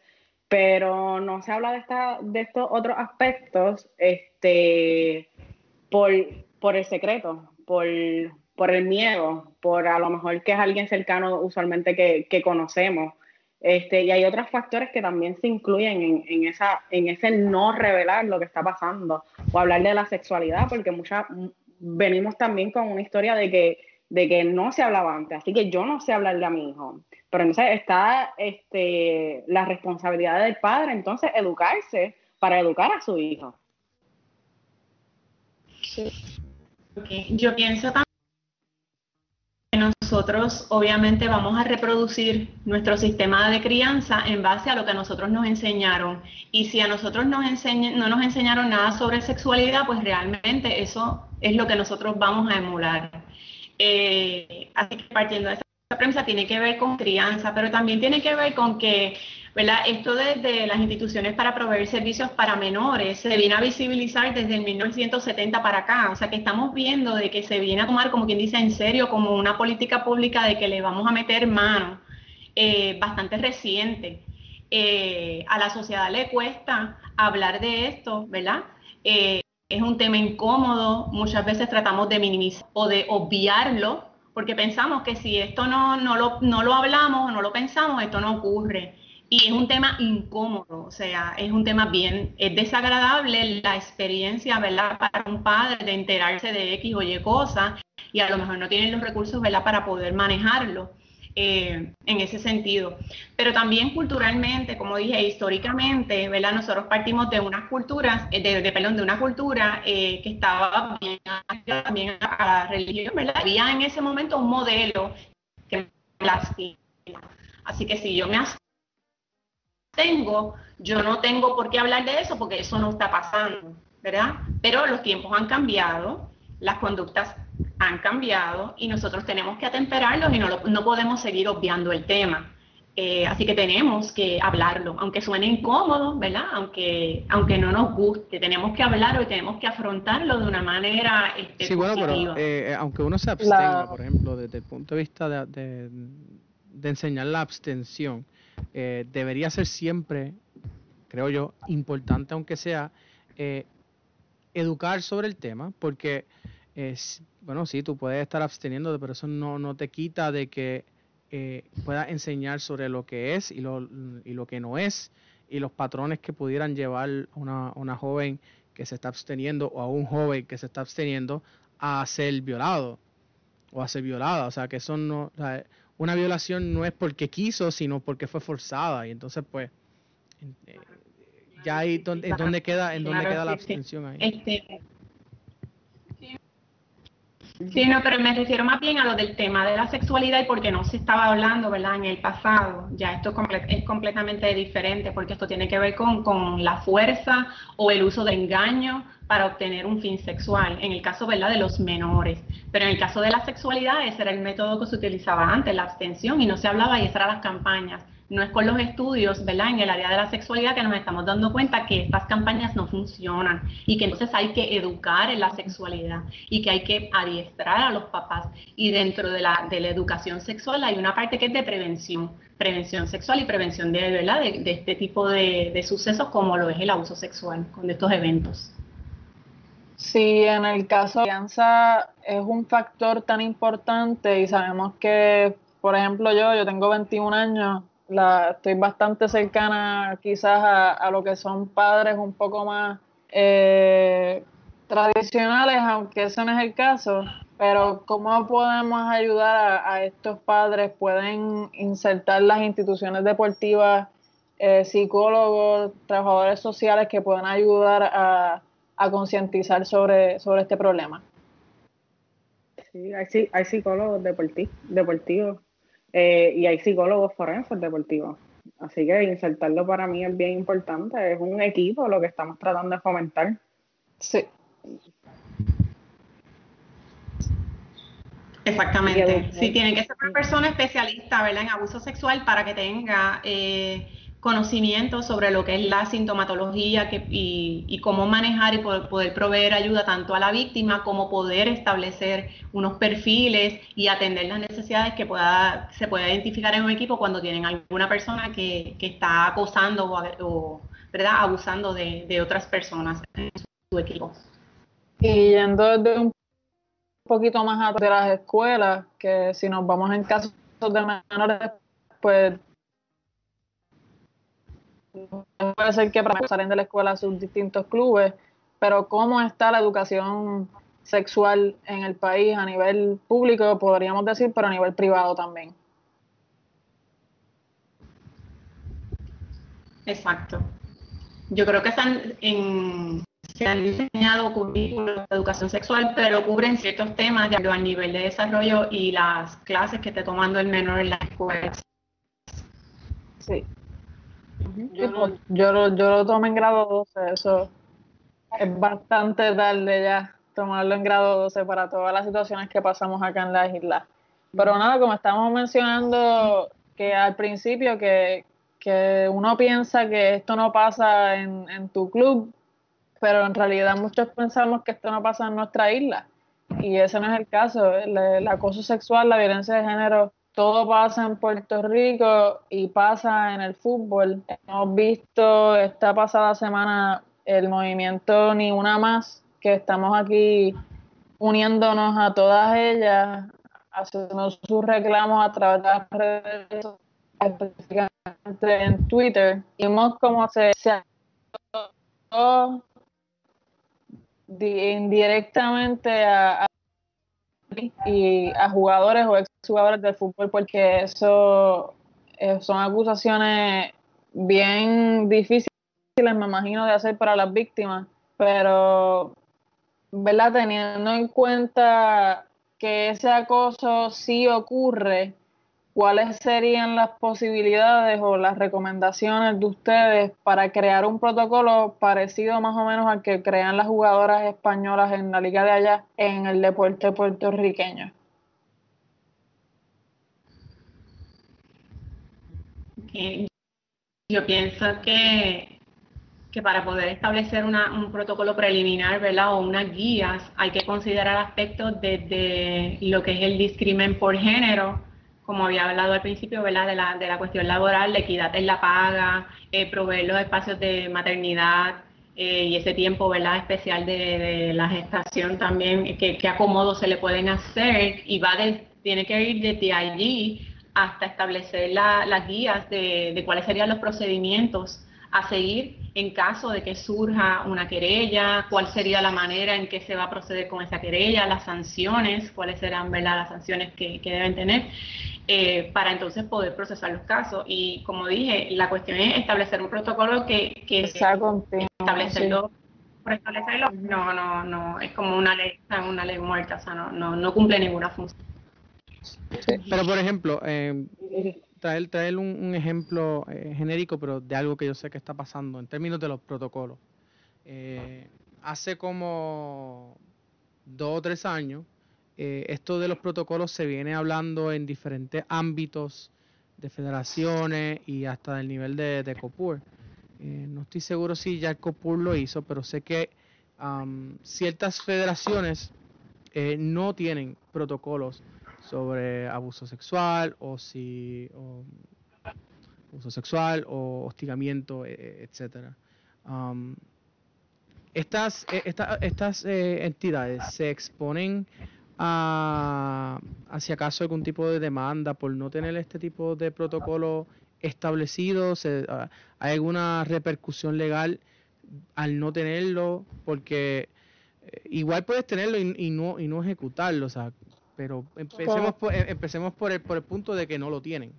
pero no se habla de, esta, de estos otros aspectos este, por, por el secreto, por, por el miedo, por a lo mejor que es alguien cercano usualmente que, que conocemos. Este, y hay otros factores que también se incluyen en, en, esa, en ese no revelar lo que está pasando o hablar de la sexualidad, porque muchas venimos también con una historia de que, de que no se hablaba antes, así que yo no sé hablarle a mi hijo. Pero entonces está este, la responsabilidad del padre, entonces educarse para educar a su hijo. Yo pienso también nosotros obviamente vamos a reproducir nuestro sistema de crianza en base a lo que a nosotros nos enseñaron. Y si a nosotros nos no nos enseñaron nada sobre sexualidad, pues realmente eso es lo que nosotros vamos a emular. Eh, así que partiendo de esa premisa tiene que ver con crianza, pero también tiene que ver con que ¿verdad? Esto desde las instituciones para proveer servicios para menores se viene a visibilizar desde el 1970 para acá, o sea que estamos viendo de que se viene a tomar, como quien dice, en serio, como una política pública de que le vamos a meter mano, eh, bastante reciente. Eh, a la sociedad le cuesta hablar de esto, ¿verdad? Eh, es un tema incómodo, muchas veces tratamos de minimizar o de obviarlo, porque pensamos que si esto no, no, lo, no lo hablamos o no lo pensamos, esto no ocurre. Y es un tema incómodo, o sea, es un tema bien, es desagradable la experiencia, ¿verdad? Para un padre de enterarse de X o Y cosas y a lo mejor no tienen los recursos, ¿verdad? Para poder manejarlo eh, en ese sentido. Pero también culturalmente, como dije, históricamente, ¿verdad? Nosotros partimos de unas culturas, eh, de, de, perdón, de una cultura eh, que estaba bien, también a la religión, ¿verdad? Había en ese momento un modelo que las Así que si yo me tengo, yo no tengo por qué hablar de eso porque eso no está pasando, ¿verdad? Pero los tiempos han cambiado, las conductas han cambiado y nosotros tenemos que atemperarlos y no, no podemos seguir obviando el tema. Eh, así que tenemos que hablarlo, aunque suene incómodo, ¿verdad? Aunque, aunque no nos guste, tenemos que hablarlo y tenemos que afrontarlo de una manera este, Sí, bueno, pero eh, aunque uno se abstenga, por ejemplo, desde el punto de vista de, de, de enseñar la abstención, eh, debería ser siempre, creo yo, importante, aunque sea, eh, educar sobre el tema, porque, es, bueno, sí, tú puedes estar absteniendo, pero eso no, no te quita de que eh, puedas enseñar sobre lo que es y lo, y lo que no es, y los patrones que pudieran llevar una, una joven que se está absteniendo o a un joven que se está absteniendo a ser violado o a ser violada. O sea, que eso no una violación no es porque quiso, sino porque fue forzada. Y entonces, pues, eh, ya ahí donde, en donde queda, en donde queda la abstención ahí. Este, Sí, no, pero me refiero más bien a lo del tema de la sexualidad y porque no se estaba hablando, ¿verdad? En el pasado. Ya esto es completamente diferente porque esto tiene que ver con, con la fuerza o el uso de engaño para obtener un fin sexual, en el caso ¿verdad? de los menores. Pero en el caso de la sexualidad, ese era el método que se utilizaba antes, la abstención, y no se hablaba y esas eran las campañas. No es con los estudios, ¿verdad? En el área de la sexualidad que nos estamos dando cuenta que estas campañas no funcionan y que entonces hay que educar en la sexualidad y que hay que adiestrar a los papás. Y dentro de la, de la educación sexual hay una parte que es de prevención, prevención sexual y prevención de, ¿verdad? de, de este tipo de, sucesos como lo es el abuso sexual, con estos eventos. Sí, en el caso de la es un factor tan importante y sabemos que, por ejemplo, yo, yo tengo 21 años, la, estoy bastante cercana quizás a, lo que son padres un poco más eh, tradicionales, aunque ese no es el caso, pero ¿cómo podemos ayudar a, estos padres? ¿Pueden insertar las instituciones deportivas, eh, psicólogos, trabajadores sociales que puedan ayudar a, a concientizar sobre, sobre este problema? Sí, hay, hay psicólogos deportivos eh, y hay psicólogos forenses deportivos. Así que insertarlo para mí es bien importante. Es un equipo lo que estamos tratando de fomentar. Sí. Exactamente. Sí, tiene que ser una persona especialista, ¿verdad? En abuso sexual para que tenga eh, conocimiento sobre lo que es la sintomatología y, cómo manejar y poder, proveer ayuda tanto a la víctima como poder establecer unos perfiles y atender las necesidades que pueda, se pueda identificar en un equipo cuando tienen alguna persona que, está acosando o, ¿verdad? abusando de, otras personas en su equipo. Y yendo desde un poquito más atrás de las escuelas, que si nos vamos en casos de menores, pues puede ser que para salen de la escuela sus distintos clubes, pero cómo está la educación sexual en el país a nivel público, podríamos decir, pero a nivel privado también. Exacto. Yo creo que están en, se han diseñado currículos de educación sexual, pero cubren ciertos temas de a nivel de desarrollo y las clases que esté tomando el menor en la escuela. Sí. Yo, lo, yo, lo, tomo en grado 12, eso es bastante tarde ya tomarlo en grado 12 para todas las situaciones que pasamos acá en las islas. Pero nada, como estamos mencionando que al principio que, uno piensa que esto no pasa en, en tu club, pero en realidad muchos pensamos que esto no pasa en nuestra isla y ese no es el caso. el acoso sexual, la violencia de género todo pasa en Puerto Rico y pasa en el fútbol. Hemos visto esta pasada semana el movimiento Ni Una Más, que estamos aquí uniéndonos a todas ellas, haciendo sus reclamos a través de las redes específicamente en Twitter. Vimos cómo se, se indirectamente a y a jugadores o ex jugadores del fútbol porque eso eh, son acusaciones bien difíciles, me imagino, de hacer para las víctimas, pero, ¿verdad? Teniendo en cuenta que ese acoso sí ocurre, ¿cuáles serían las posibilidades o las recomendaciones de ustedes para crear un protocolo parecido más o menos al que crean las jugadoras españolas en la liga de allá en el deporte puertorriqueño? Yo pienso que, que para poder establecer un protocolo preliminar, ¿verdad? O unas guías, hay que considerar aspectos desde lo que es el discrimen por género, como había hablado al principio, ¿verdad? De la, de la cuestión laboral, la equidad en la paga, eh, proveer los espacios de maternidad eh, y ese tiempo, ¿verdad? Especial de, la gestación también, que, acomodo se le pueden hacer y va de, tiene que ir desde allí hasta establecer las guías de, de cuáles serían los procedimientos a seguir en caso de que surja una querella, cuál sería la manera en que se va a proceder con esa querella, las sanciones, cuáles serán ¿verdad? las sanciones que, deben tener, eh, para entonces poder procesar los casos. Y como dije, la cuestión es establecer un protocolo que, que establecerlo, por establecerlo, no, no, no, es como una ley, una ley muerta, o sea, no, no, no cumple ninguna función. Pero por ejemplo, eh, traer, traer un, ejemplo eh, genérico, pero de algo que yo sé que está pasando en términos de los protocolos. Eh, hace como dos o tres años, eh, esto de los protocolos se viene hablando en diferentes ámbitos de federaciones y hasta del nivel de, de COPUR. no estoy seguro si ya el COPUR lo hizo, pero sé que ciertas federaciones no tienen protocolos sobre abuso sexual o si abuso sexual o hostigamiento, e, e, etcétera. Estas estas eh, entidades se exponen a hacia acaso algún tipo de demanda por no tener este tipo de protocolo establecido, ah, hay alguna repercusión legal al no tenerlo, porque eh, igual puedes tenerlo y, y, no y no ejecutarlo, o sea, pero empecemos por, eh, empecemos por el, por el punto de que no lo tienen.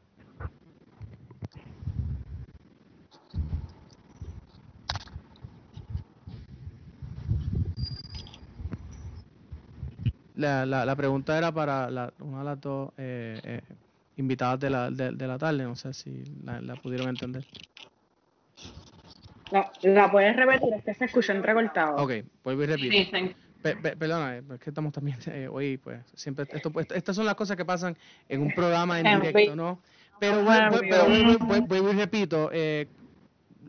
La, la, la pregunta era para la, una de las dos eh, eh, invitadas de la, de, la tarde, no sé si la, la pudieron entender. La, la puedes repetir, es que se escuchó entrecortado. Ok, vuelvo y repito. perdona, es que estamos también eh, hoy, pues, siempre, esto, pues, estas son las cosas que pasan en un programa en directo, ¿no? Pero, vuelvo y repito, eh,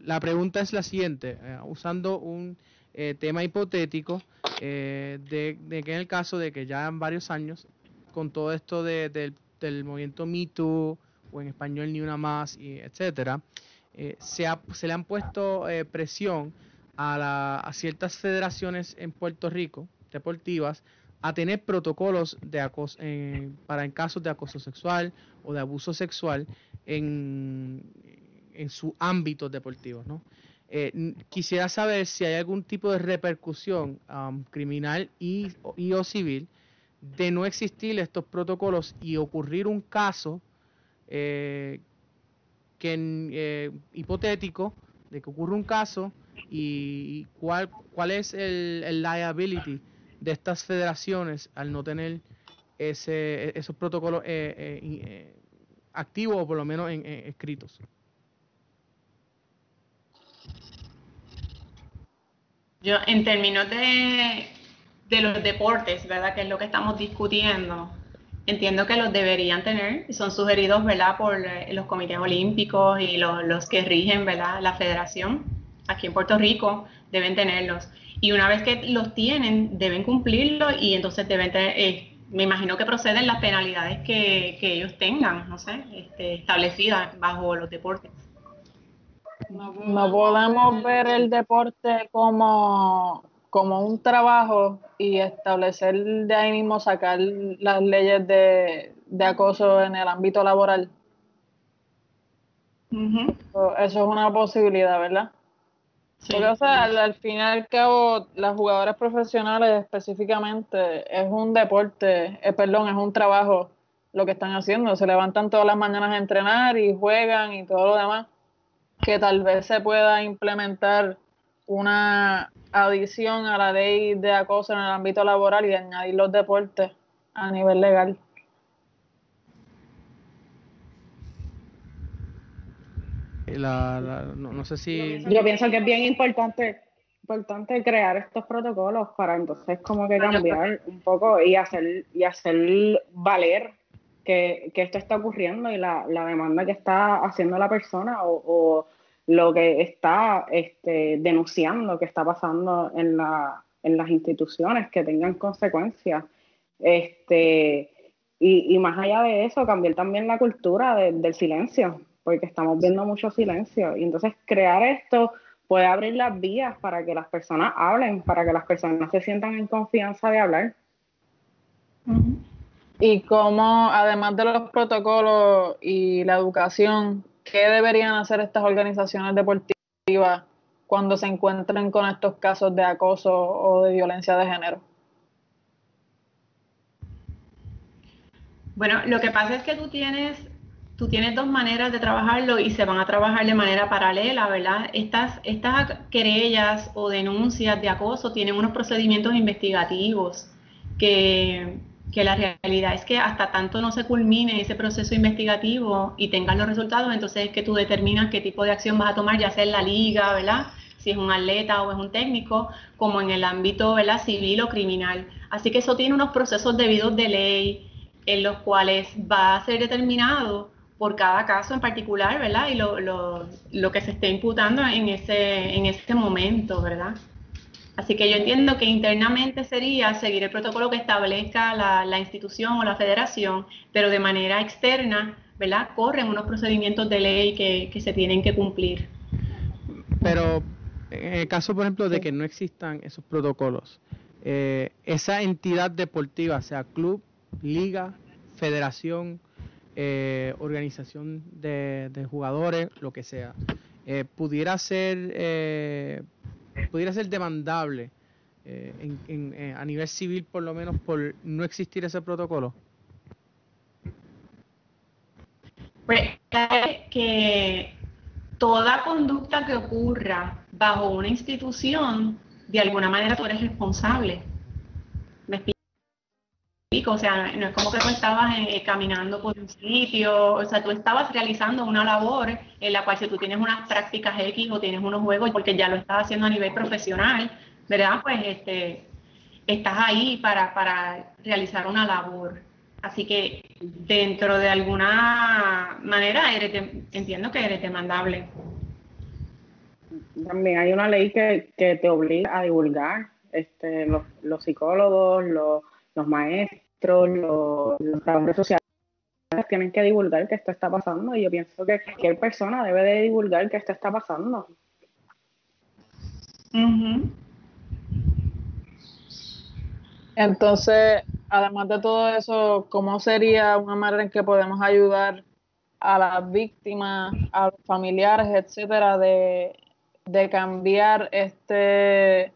la pregunta es la siguiente, eh, usando un eh, tema hipotético, de, de, que en el caso de que ya en varios años, con todo esto de, del movimiento Me Too, o en español Ni Una Más, y etcétera, se, se le han puesto presión a, ciertas federaciones en Puerto Rico, deportivas, a tener protocolos de acoso, para en casos de acoso sexual o de abuso sexual en, en su ámbito deportivo. ¿no? Eh, quisiera saber si hay algún tipo de repercusión um, criminal y, o civil de no existir estos protocolos y ocurrir un caso eh, que eh, hipotético de que ocurra un caso y cuál, cuál es el, el liability de estas federaciones al no tener ese, esos protocolos eh, eh, activos o por lo menos en, escritos. Yo, en términos de, de los deportes, ¿verdad? Que es lo que estamos discutiendo. Entiendo que los deberían tener son sugeridos, ¿verdad? Por los comités olímpicos y los, que rigen, ¿verdad? La federación aquí en Puerto Rico deben tenerlos. Y una vez que los tienen, deben cumplirlo y entonces deben tener, eh, me imagino que proceden las penalidades que, ellos tengan, no sé, este, establecidas bajo los deportes. No, podemos ver el deporte como, como un trabajo y establecer de ahí mismo sacar las leyes de, acoso en el ámbito laboral. Eso es una posibilidad, ¿verdad? Porque, o sea, al, fin y al cabo, las jugadoras profesionales específicamente es un deporte, eh, perdón, es un trabajo lo que están haciendo. Se levantan todas las mañanas a entrenar y juegan y todo lo demás. Que tal vez se pueda implementar una adición a la ley de acoso en el ámbito laboral y añadir los deportes a nivel legal. no, sé si... Yo pienso que es bien importante importante crear estos protocolos para entonces como que cambiar un poco y hacer y hacer valer que, esto está ocurriendo y la, demanda que está haciendo la persona o, lo que está este, denunciando que está pasando en, la, en las instituciones que tengan consecuencias este y, más allá de eso cambiar también la cultura del silencio porque estamos viendo mucho silencio. Y entonces crear esto puede abrir las vías para que las personas hablen, para que las personas se sientan en confianza de hablar. Y cómo, además de los protocolos y la educación, ¿qué deberían hacer estas organizaciones deportivas cuando se encuentren con estos casos de acoso o de violencia de género? Bueno, lo que pasa es que tú tienes tú tienes dos maneras de trabajarlo y se van a trabajar de manera paralela, ¿verdad? Estas, estas querellas o denuncias de acoso tienen unos procedimientos investigativos que, que la realidad es que hasta tanto no se culmine ese proceso investigativo y tengas los resultados, entonces es que tú determinas qué tipo de acción vas a tomar, ya sea en la liga, ¿verdad? Si es un atleta o es un técnico, como en el ámbito ¿verdad? civil o criminal. Así que eso tiene unos procesos debidos de ley en los cuales va a ser determinado por cada caso en particular, ¿verdad? Y lo, lo, lo, que se esté imputando en ese, en ese momento, ¿verdad? Así que yo entiendo que internamente sería seguir el protocolo que establezca la, la institución o la federación, pero de manera externa, ¿verdad? Corren unos procedimientos de ley que, que se tienen que cumplir. Pero en el caso, por ejemplo, de que no existan esos protocolos, eh, esa entidad deportiva, sea club, liga, federación, eh, organización de, jugadores, lo que sea, eh, pudiera ser eh, pudiera ser demandable a nivel civil por lo menos por no existir ese protocolo? Pues que toda conducta que ocurra bajo una institución, de alguna manera tú eres responsable o sea, no es como que tú estabas eh, caminando por un sitio, o sea, tú estabas realizando una labor en la cual si tú tienes unas prácticas X o tienes unos juegos porque ya lo estás haciendo a nivel profesional, ¿verdad? Pues este, estás ahí para, para realizar una labor. Así que dentro de alguna manera eres entiendo que eres demandable. También hay una ley que, te obliga a divulgar. Este, los, psicólogos, los, maestros, los, los trabajadores sociales tienen que divulgar que esto está pasando y yo pienso que cualquier persona debe de divulgar que esto está pasando. Entonces, además de todo eso, ¿cómo sería una manera en que podemos ayudar a las víctimas, a los familiares, etcétera, de, cambiar este,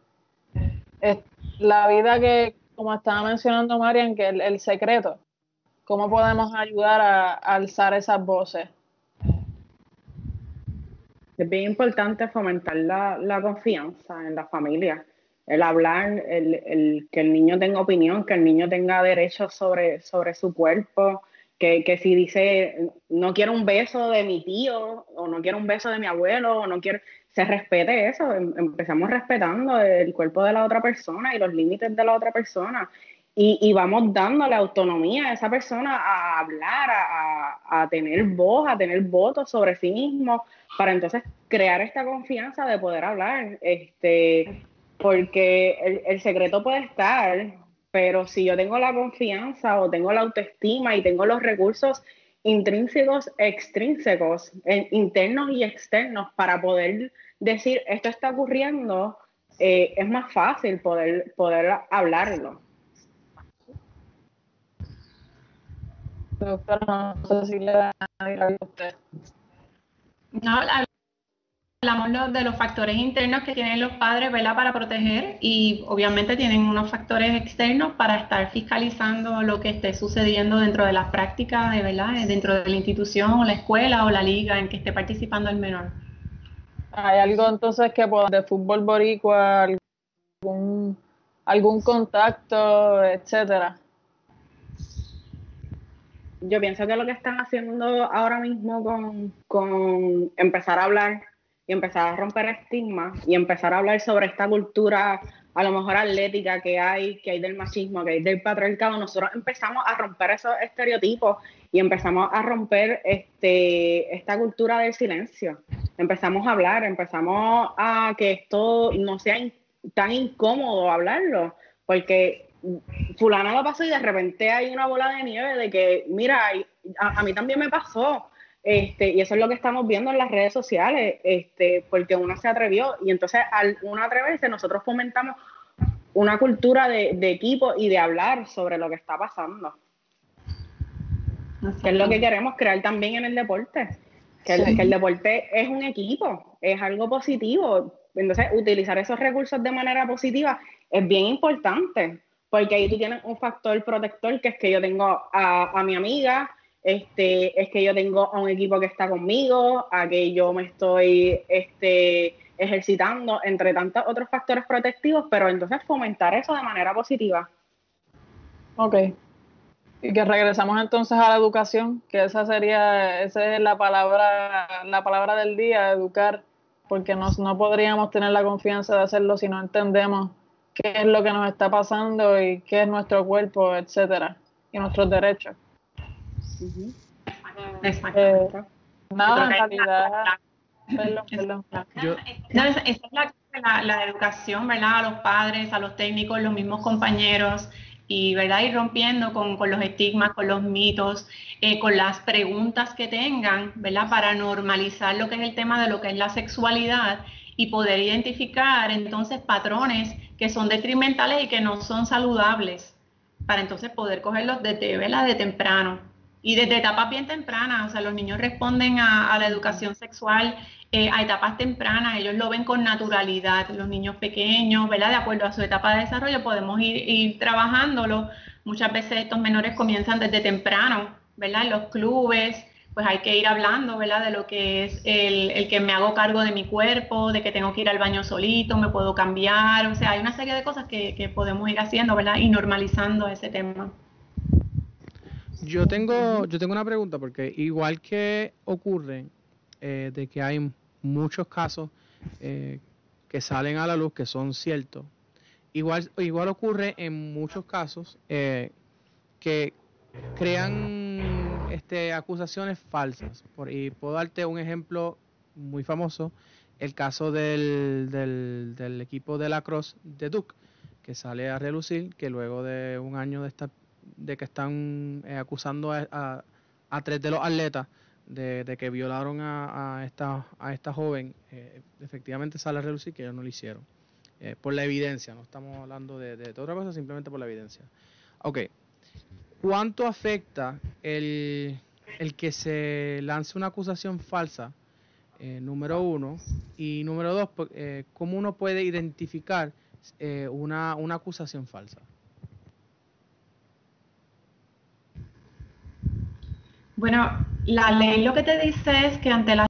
la vida que, como estaba mencionando Marian, que el, secreto? ¿Cómo podemos ayudar a, alzar esas voces? Es bien importante fomentar la, la confianza en la familia el hablar, el, que el niño tenga opinión, que el niño tenga derechos sobre, sobre su cuerpo, que, que, si dice no quiero un beso de mi tío o no quiero un beso de mi abuelo o no quiero, se respete eso, em, empezamos respetando el cuerpo de la otra persona y los límites de la otra persona y, y vamos dándole autonomía a esa persona a hablar, a, a, tener voz, a tener votos sobre sí mismo para entonces crear esta confianza de poder hablar. Este, porque el, secreto puede estar, pero si yo tengo la confianza o tengo la autoestima y tengo los recursos intrínsecos, extrínsecos, internos y externos para poder decir esto está ocurriendo, eh, es más fácil poder, poder hablarlo. Doctora, no sé si le a usted. No, hablamos de los factores internos que tienen los padres ¿verdad? para proteger y obviamente tienen unos factores externos para estar fiscalizando lo que esté sucediendo dentro de las prácticas, ¿verdad? dentro de la institución o la escuela o la liga en que esté participando el menor. ¿Hay algo entonces que de fútbol boricua, algún, algún contacto, etcétera? Yo pienso que lo que están haciendo ahora mismo con, con empezar a hablar empezar a romper estigmas y empezar a hablar sobre esta cultura a lo mejor atlética que hay, que hay del machismo, que hay del patriarcado, nosotros empezamos a romper esos estereotipos y empezamos a romper este, esta cultura del silencio. Empezamos a hablar, empezamos a que esto no sea tan incómodo hablarlo, porque fulana lo pasó y de repente hay una bola de nieve de que, mira, a mí también me pasó, este, y eso es lo que estamos viendo en las redes sociales, este, porque uno se atrevió y entonces al uno atreverse nosotros fomentamos una cultura de, equipo y de hablar sobre lo que está pasando. Que es lo que queremos crear también en el deporte. Que el, que el deporte es un equipo, es algo positivo. Entonces, utilizar esos recursos de manera positiva es bien importante, porque ahí tú tienes un factor protector que es que yo tengo a, a mi amiga, este, es que yo tengo a un equipo que está conmigo, a que yo me estoy este, ejercitando, entre tantos otros factores protectivos, pero entonces fomentar eso de manera positiva. Ok. Y que regresamos entonces a la educación, que esa sería, esa es la palabra, la palabra del día, educar, porque no, no podríamos tener la confianza de hacerlo si no entendemos qué es lo que nos está pasando y qué es nuestro cuerpo, etcétera, y nuestros derechos. Exacto. nada, en realidad. esa es la, educación, ¿verdad? A los padres, a los técnicos, los mismos compañeros, y ¿verdad? ir rompiendo con, con, los estigmas, con los mitos, eh, con las preguntas que tengan, ¿verdad? Para normalizar lo que es el tema de lo que es la sexualidad y poder identificar entonces patrones que son detrimentales y que no son saludables, para entonces poder cogerlos desde, ¿verdad? de temprano. Y desde etapas bien tempranas, o sea, los niños responden a, la educación sexual eh, a etapas tempranas, ellos lo ven con naturalidad, los niños pequeños, ¿verdad? De acuerdo a su etapa de desarrollo, podemos ir, trabajándolo. Muchas veces estos menores comienzan desde temprano, ¿verdad? En los clubes, pues hay que ir hablando, ¿verdad? De lo que es el, el, que me hago cargo de mi cuerpo, de que tengo que ir al baño solito, me puedo cambiar, o sea, hay una serie de cosas que, que podemos ir haciendo, ¿verdad? Y normalizando ese tema. Yo tengo, yo tengo una pregunta, porque igual que ocurre eh, de que hay muchos casos eh, que salen a la luz que son ciertos, igual, igual ocurre en muchos casos eh, que crean este, acusaciones falsas. Por, y puedo darte un ejemplo muy famoso, el caso del, del, equipo de la Cross de Duke, que sale a relucir que luego de un año de, esta, de que están eh, acusando a, a, tres de los atletas de, que violaron a, a, esta, a esta joven, eh, efectivamente sale a relucir que ellos no lo hicieron. Eh, por la evidencia, no estamos hablando de, otra cosa, simplemente por la evidencia. Ok, ¿cuánto afecta el, el que se lance una acusación falsa? Número uno. Y número dos, eh, ¿cómo uno puede identificar una, una acusación falsa? Bueno, la ley lo que te dice es que ante la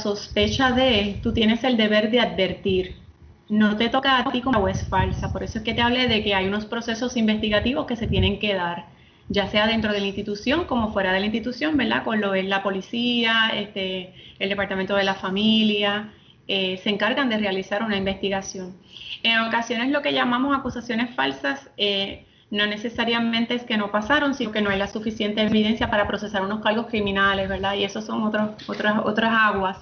sospecha de, tú tienes el deber de advertir. No te toca a ti como es falsa. Por eso es que te hablé de que hay unos procesos investigativos que se tienen que dar ya sea dentro de la institución como fuera de la institución, ¿verdad? Con lo es la policía, este, el departamento de la familia, eh, se encargan de realizar una investigación. En ocasiones lo que llamamos acusaciones falsas eh, no necesariamente es que no pasaron, sino que no hay la suficiente evidencia para procesar unos cargos criminales, ¿verdad? Y eso son otros, otras, otras aguas.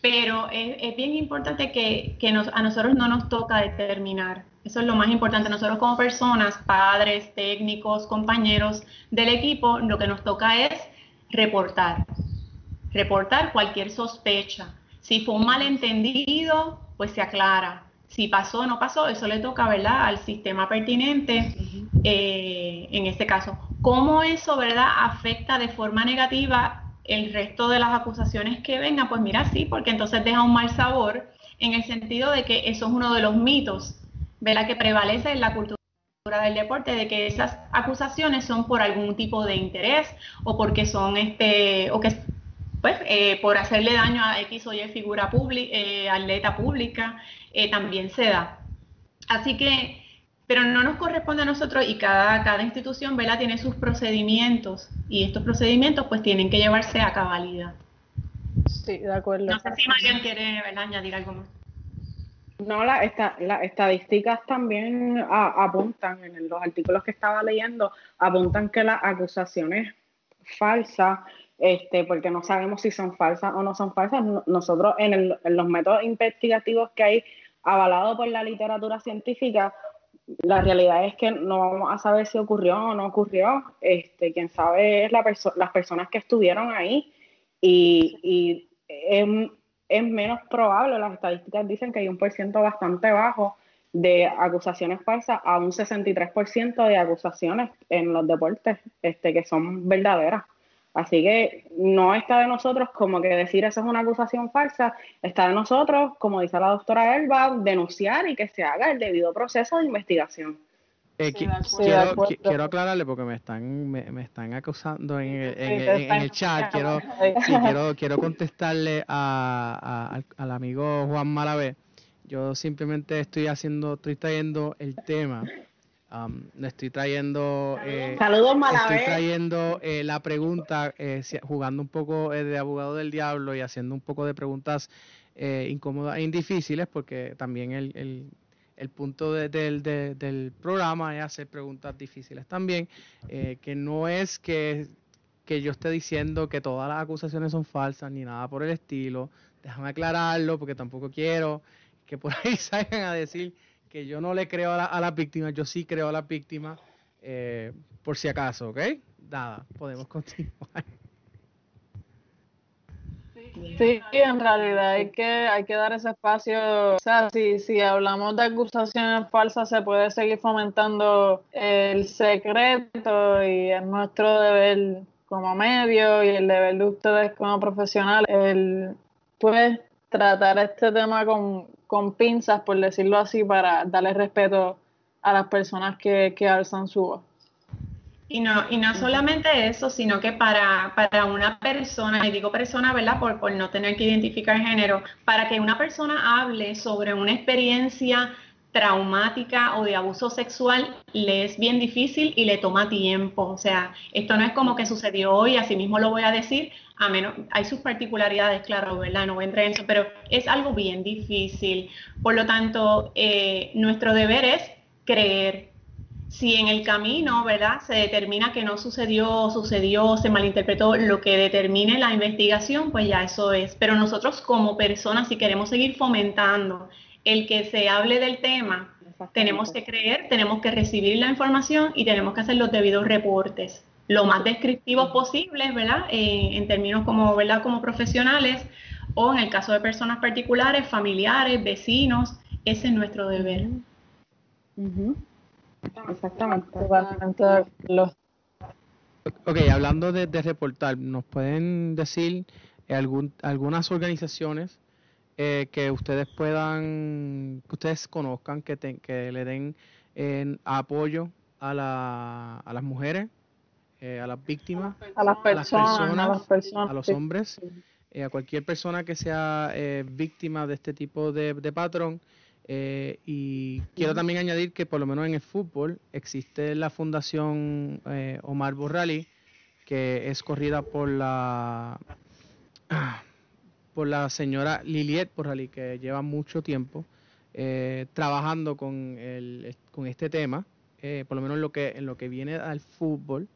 Pero es, bien importante que, que nos, a nosotros no nos toca determinar eso es lo más importante. Nosotros como personas, padres, técnicos, compañeros del equipo, lo que nos toca es reportar. Reportar cualquier sospecha. Si fue un malentendido, pues se aclara. Si pasó o no pasó, eso le toca, ¿verdad?, al sistema pertinente eh, en este caso. ¿Cómo eso, ¿verdad?, afecta de forma negativa el resto de las acusaciones que vengan? Pues mira, sí, porque entonces deja un mal sabor en el sentido de que eso es uno de los mitos la que prevalece en la cultura del deporte de que esas acusaciones son por algún tipo de interés o porque son este o que pues eh, por hacerle daño a X o Y figura pública, eh, atleta pública, eh, también se da. Así que, pero no nos corresponde a nosotros y cada, cada institución ¿verdad? tiene sus procedimientos y estos procedimientos pues tienen que llevarse a cabalidad. Sí, de acuerdo. No sé si Marian quiere añadir algo más. No, la, las estadísticas también apuntan, en los artículos que estaba leyendo, apuntan que las acusaciones falsas, este, porque no sabemos si son falsas o no son falsas, nosotros en, los métodos investigativos que hay avalados por la literatura científica, la realidad es que no vamos a saber si ocurrió o no ocurrió. Este, quien sabe es la las personas que estuvieron ahí y, y es menos probable, las estadísticas dicen que hay un por ciento bastante bajo de acusaciones falsas a un 63% de acusaciones en los deportes este, que son verdaderas. Así que no está de nosotros como que decir eso es una acusación falsa, está de nosotros, como dice la doctora Elba, denunciar y que se haga el debido proceso de investigación. Eh, quiero, quiero, aclararle porque me están me, están acusando en, el chat. Quiero, quiero, quiero contestarle a, al, amigo Juan Malavé. Yo simplemente estoy haciendo, estoy trayendo el tema. Um, le estoy trayendo. Eh, Saludos, Malavé. Estoy trayendo eh, la pregunta, eh, jugando un poco de abogado del diablo y haciendo un poco de preguntas incómodas e difíciles, porque también el, el el punto del programa es hacer preguntas difíciles también, eh, que no es que, yo esté diciendo que todas las acusaciones son falsas ni nada por el estilo. Déjame aclararlo porque tampoco quiero que por ahí salgan a decir que yo no le creo a, la, a las víctimas, yo sí creo a las víctimas, eh, por si acaso, ¿ok? Nada, podemos continuar. Sí, en realidad hay que, hay que dar ese espacio. O sea, si, si hablamos de acusaciones falsas, se puede seguir fomentando el secreto y es nuestro deber como medio y el deber de ustedes como profesionales, el pues tratar este tema con, con pinzas, por decirlo así, para darle respeto a las personas que, que alzan su voz. Y no, y no solamente eso, sino que para, para una persona, y digo persona, ¿verdad? Por, por no tener que identificar género, para que una persona hable sobre una experiencia traumática o de abuso sexual le es bien difícil y le toma tiempo. O sea, esto no es como que sucedió hoy, así mismo lo voy a decir, a menos, hay sus particularidades, claro, ¿verdad? No voy a entrar en eso, pero es algo bien difícil. Por lo tanto, eh, nuestro deber es creer. Si en el camino, ¿verdad? Se determina que no sucedió, sucedió, se malinterpretó, lo que determine la investigación, pues ya eso es. Pero nosotros como personas, si queremos seguir fomentando el que se hable del tema, tenemos que creer, tenemos que recibir la información y tenemos que hacer los debidos reportes lo más descriptivos posibles, ¿verdad? Eh, en términos como, ¿verdad? Como profesionales o en el caso de personas particulares, familiares, vecinos, ese es nuestro deber. Exactamente. Ok, hablando de, reportar, ¿nos pueden decir algún, algunas organizaciones eh, que ustedes puedan, que ustedes conozcan, que, que le den apoyo a, la, a las mujeres eh, a las víctimas, a las personas, a, las personas, a, los hombres, eh, a cualquier persona que sea eh, víctima de este tipo de, patrón. y quiero también añadir que por lo menos en el fútbol existe la fundación Omar Borrali, que es corrida por la por la señora Liliet Borrali, que lleva mucho tiempo trabajando con, el, con este tema, por lo menos en lo que en lo que viene al fútbol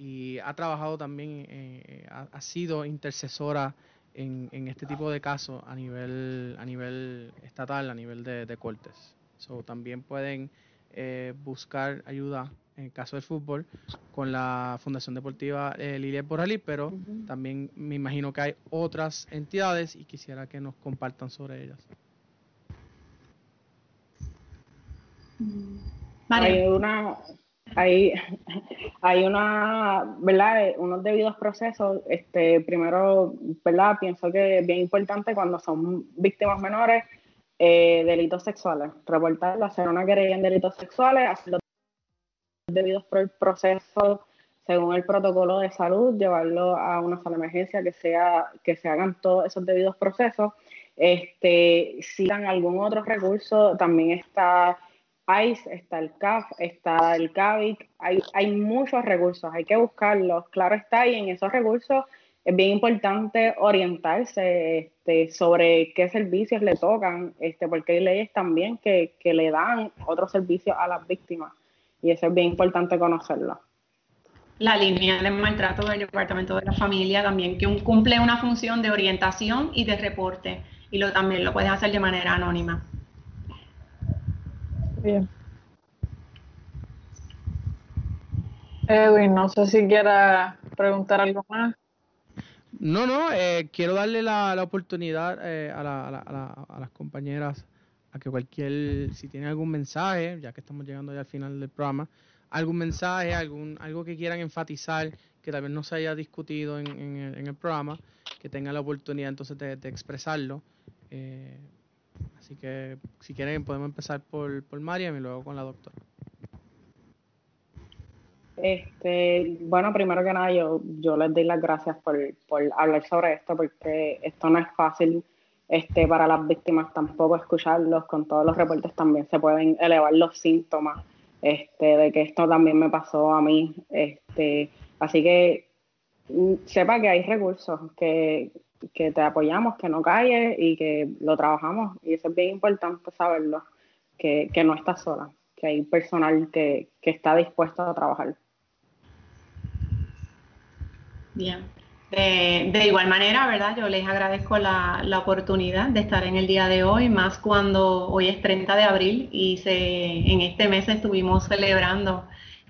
y ha trabajado también, eh, ha, sido intercesora en, en, este tipo de casos a nivel, a nivel estatal, a nivel de, de cortes. So, también pueden eh, buscar ayuda en el caso del fútbol con la Fundación Deportiva eh, Lilia Borralí, pero también me imagino que hay otras entidades y quisiera que nos compartan sobre ellas. Hay una, hay, hay una, ¿verdad? Unos debidos procesos. Este, primero, ¿verdad? Pienso que es bien importante cuando son víctimas menores, eh, delitos sexuales, reportarlo, hacer una querella en delitos sexuales, hacer los debidos procesos según el protocolo de salud, llevarlo a una sala de emergencia, que, sea, que se hagan todos esos debidos procesos. Este, si dan algún otro recurso, también está ICE, está el CAF, está el CAVIC, hay, hay muchos recursos, hay que buscarlos, claro está, y en esos recursos es bien importante orientarse este, sobre qué servicios le tocan, este, porque hay leyes también que, que le dan otros servicios a las víctimas, y eso es bien importante conocerlo. La línea de maltrato del Departamento de la Familia también, que cumple una función de orientación y de reporte, y lo, también lo puedes hacer de manera anónima. Bien. Edwin, no sé si quiera preguntar algo más. No, no, eh, quiero darle la, oportunidad eh, a, las compañeras a que cualquier, si tienen algún mensaje, ya que estamos llegando ya al final del programa, algún mensaje, algún algo que quieran enfatizar que tal vez no se haya discutido en, el, programa, que tengan la oportunidad entonces de, expresarlo. Eh, Así que si quieren podemos empezar por, por Mariam y luego con la doctora. Este, bueno, primero que nada, yo, yo les doy las gracias por, por hablar sobre esto, porque esto no es fácil este, para las víctimas tampoco escucharlos, con todos los reportes también se pueden elevar los síntomas este, de que esto también me pasó a mí. Este, así que mm, sepa que hay recursos, que, que te apoyamos, que no calles y que lo trabajamos. Y eso es bien importante saberlo, que, no estás sola, que hay personal que, está dispuesto a trabajar. Bien. De, igual manera, ¿verdad? Yo les agradezco la, la, oportunidad de estar en el día de hoy, más cuando hoy es 30 de abril y se, en este mes estuvimos celebrando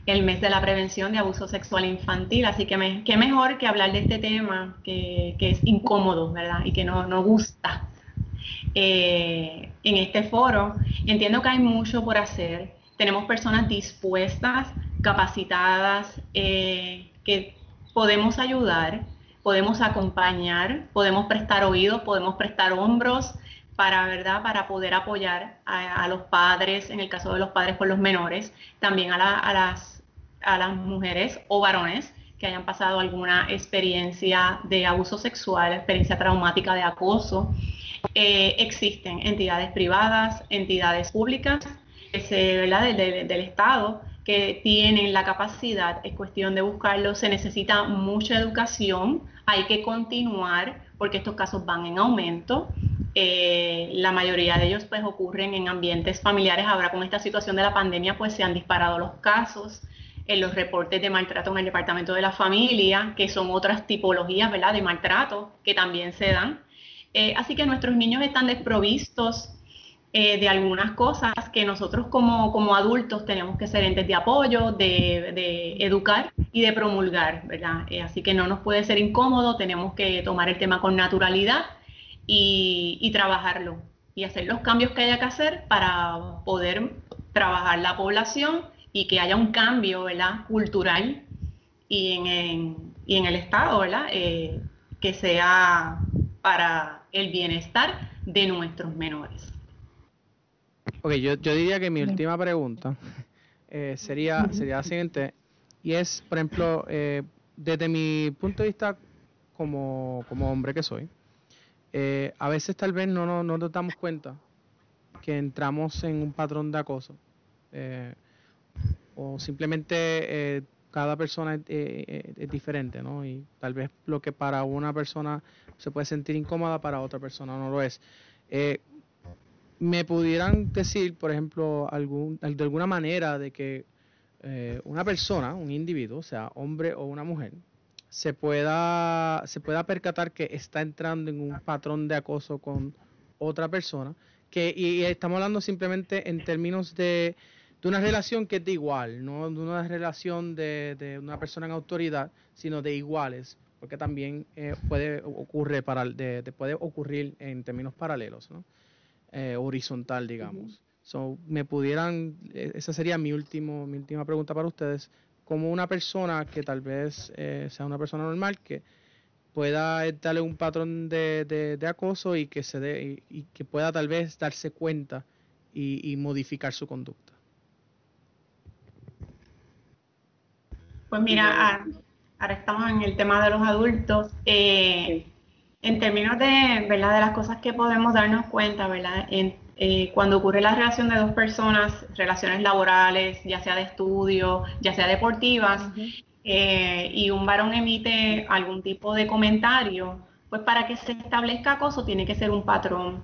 el mes de la prevención de abuso sexual infantil, así que qué mejor que hablar de este tema que, es incómodo, ¿verdad? Y que no, no gusta. Eh, en este foro entiendo que hay mucho por hacer, tenemos personas dispuestas, capacitadas, eh, que podemos ayudar, podemos acompañar, podemos prestar oídos, podemos prestar hombros, para, ¿verdad? para poder apoyar a, los padres, en el caso de los padres por los menores, también a, las, a las mujeres o varones que hayan pasado alguna experiencia de abuso sexual, experiencia traumática de acoso. eh, existen entidades privadas, entidades públicas, ¿verdad? Del, del, Estado, tienen la capacidad, es cuestión de buscarlo, se necesita mucha educación, hay que continuar porque estos casos van en aumento. Eh, la mayoría de ellos pues ocurren en ambientes familiares. Ahora con esta situación de la pandemia pues se han disparado los casos en los reportes de maltrato en el departamento de la familia, que son otras tipologías ¿verdad? de maltrato que también se dan. Eh, así que nuestros niños están desprovistos eh, de algunas cosas que nosotros como, como, adultos tenemos que ser entes de apoyo, de, educar y de promulgar, ¿verdad? Eh, así que no nos puede ser incómodo, tenemos que tomar el tema con naturalidad y, trabajarlo y hacer los cambios que haya que hacer para poder trabajar la población y que haya un cambio ¿verdad? cultural y en, y en el Estado ¿verdad? Eh, que sea para el bienestar de nuestros menores. Ok, yo, yo diría que mi última pregunta eh, sería, sería la siguiente, y es, por ejemplo, eh, desde mi punto de vista como, como hombre que soy, a veces tal vez no, no, no, nos damos cuenta que entramos en un patrón de acoso. Eh, o simplemente eh, cada persona eh, eh, es, diferente, ¿no? Y tal vez lo que para una persona se puede sentir incómoda, para otra persona no lo es. ¿Me pudieran decir, por ejemplo, algún, de alguna manera de que una persona, un individuo, sea hombre o una mujer, se pueda, se pueda percatar que está entrando en un patrón de acoso con otra persona? Que, y estamos hablando simplemente en términos de de una relación que es de igual, no de una relación de, una persona en autoridad, sino de iguales, porque también eh, puede ocurre para de, puede ocurrir en términos paralelos, ¿no? Eh, horizontal, digamos. so, me pudieran, eh, esa sería mi último, mi última pregunta para ustedes, como una persona que tal vez sea una persona normal que pueda darle un patrón de, acoso y que se dé y, que pueda tal vez darse cuenta y modificar su conducta. Pues mira, ahora estamos en el tema de los adultos. Eh, en términos de, ¿verdad? de las cosas que podemos darnos cuenta, ¿verdad? Eh, cuando ocurre la relación de dos personas, relaciones laborales, ya sea de estudio, ya sea deportivas, eh, y un varón emite algún tipo de comentario, pues para que se establezca acoso tiene que ser un patrón.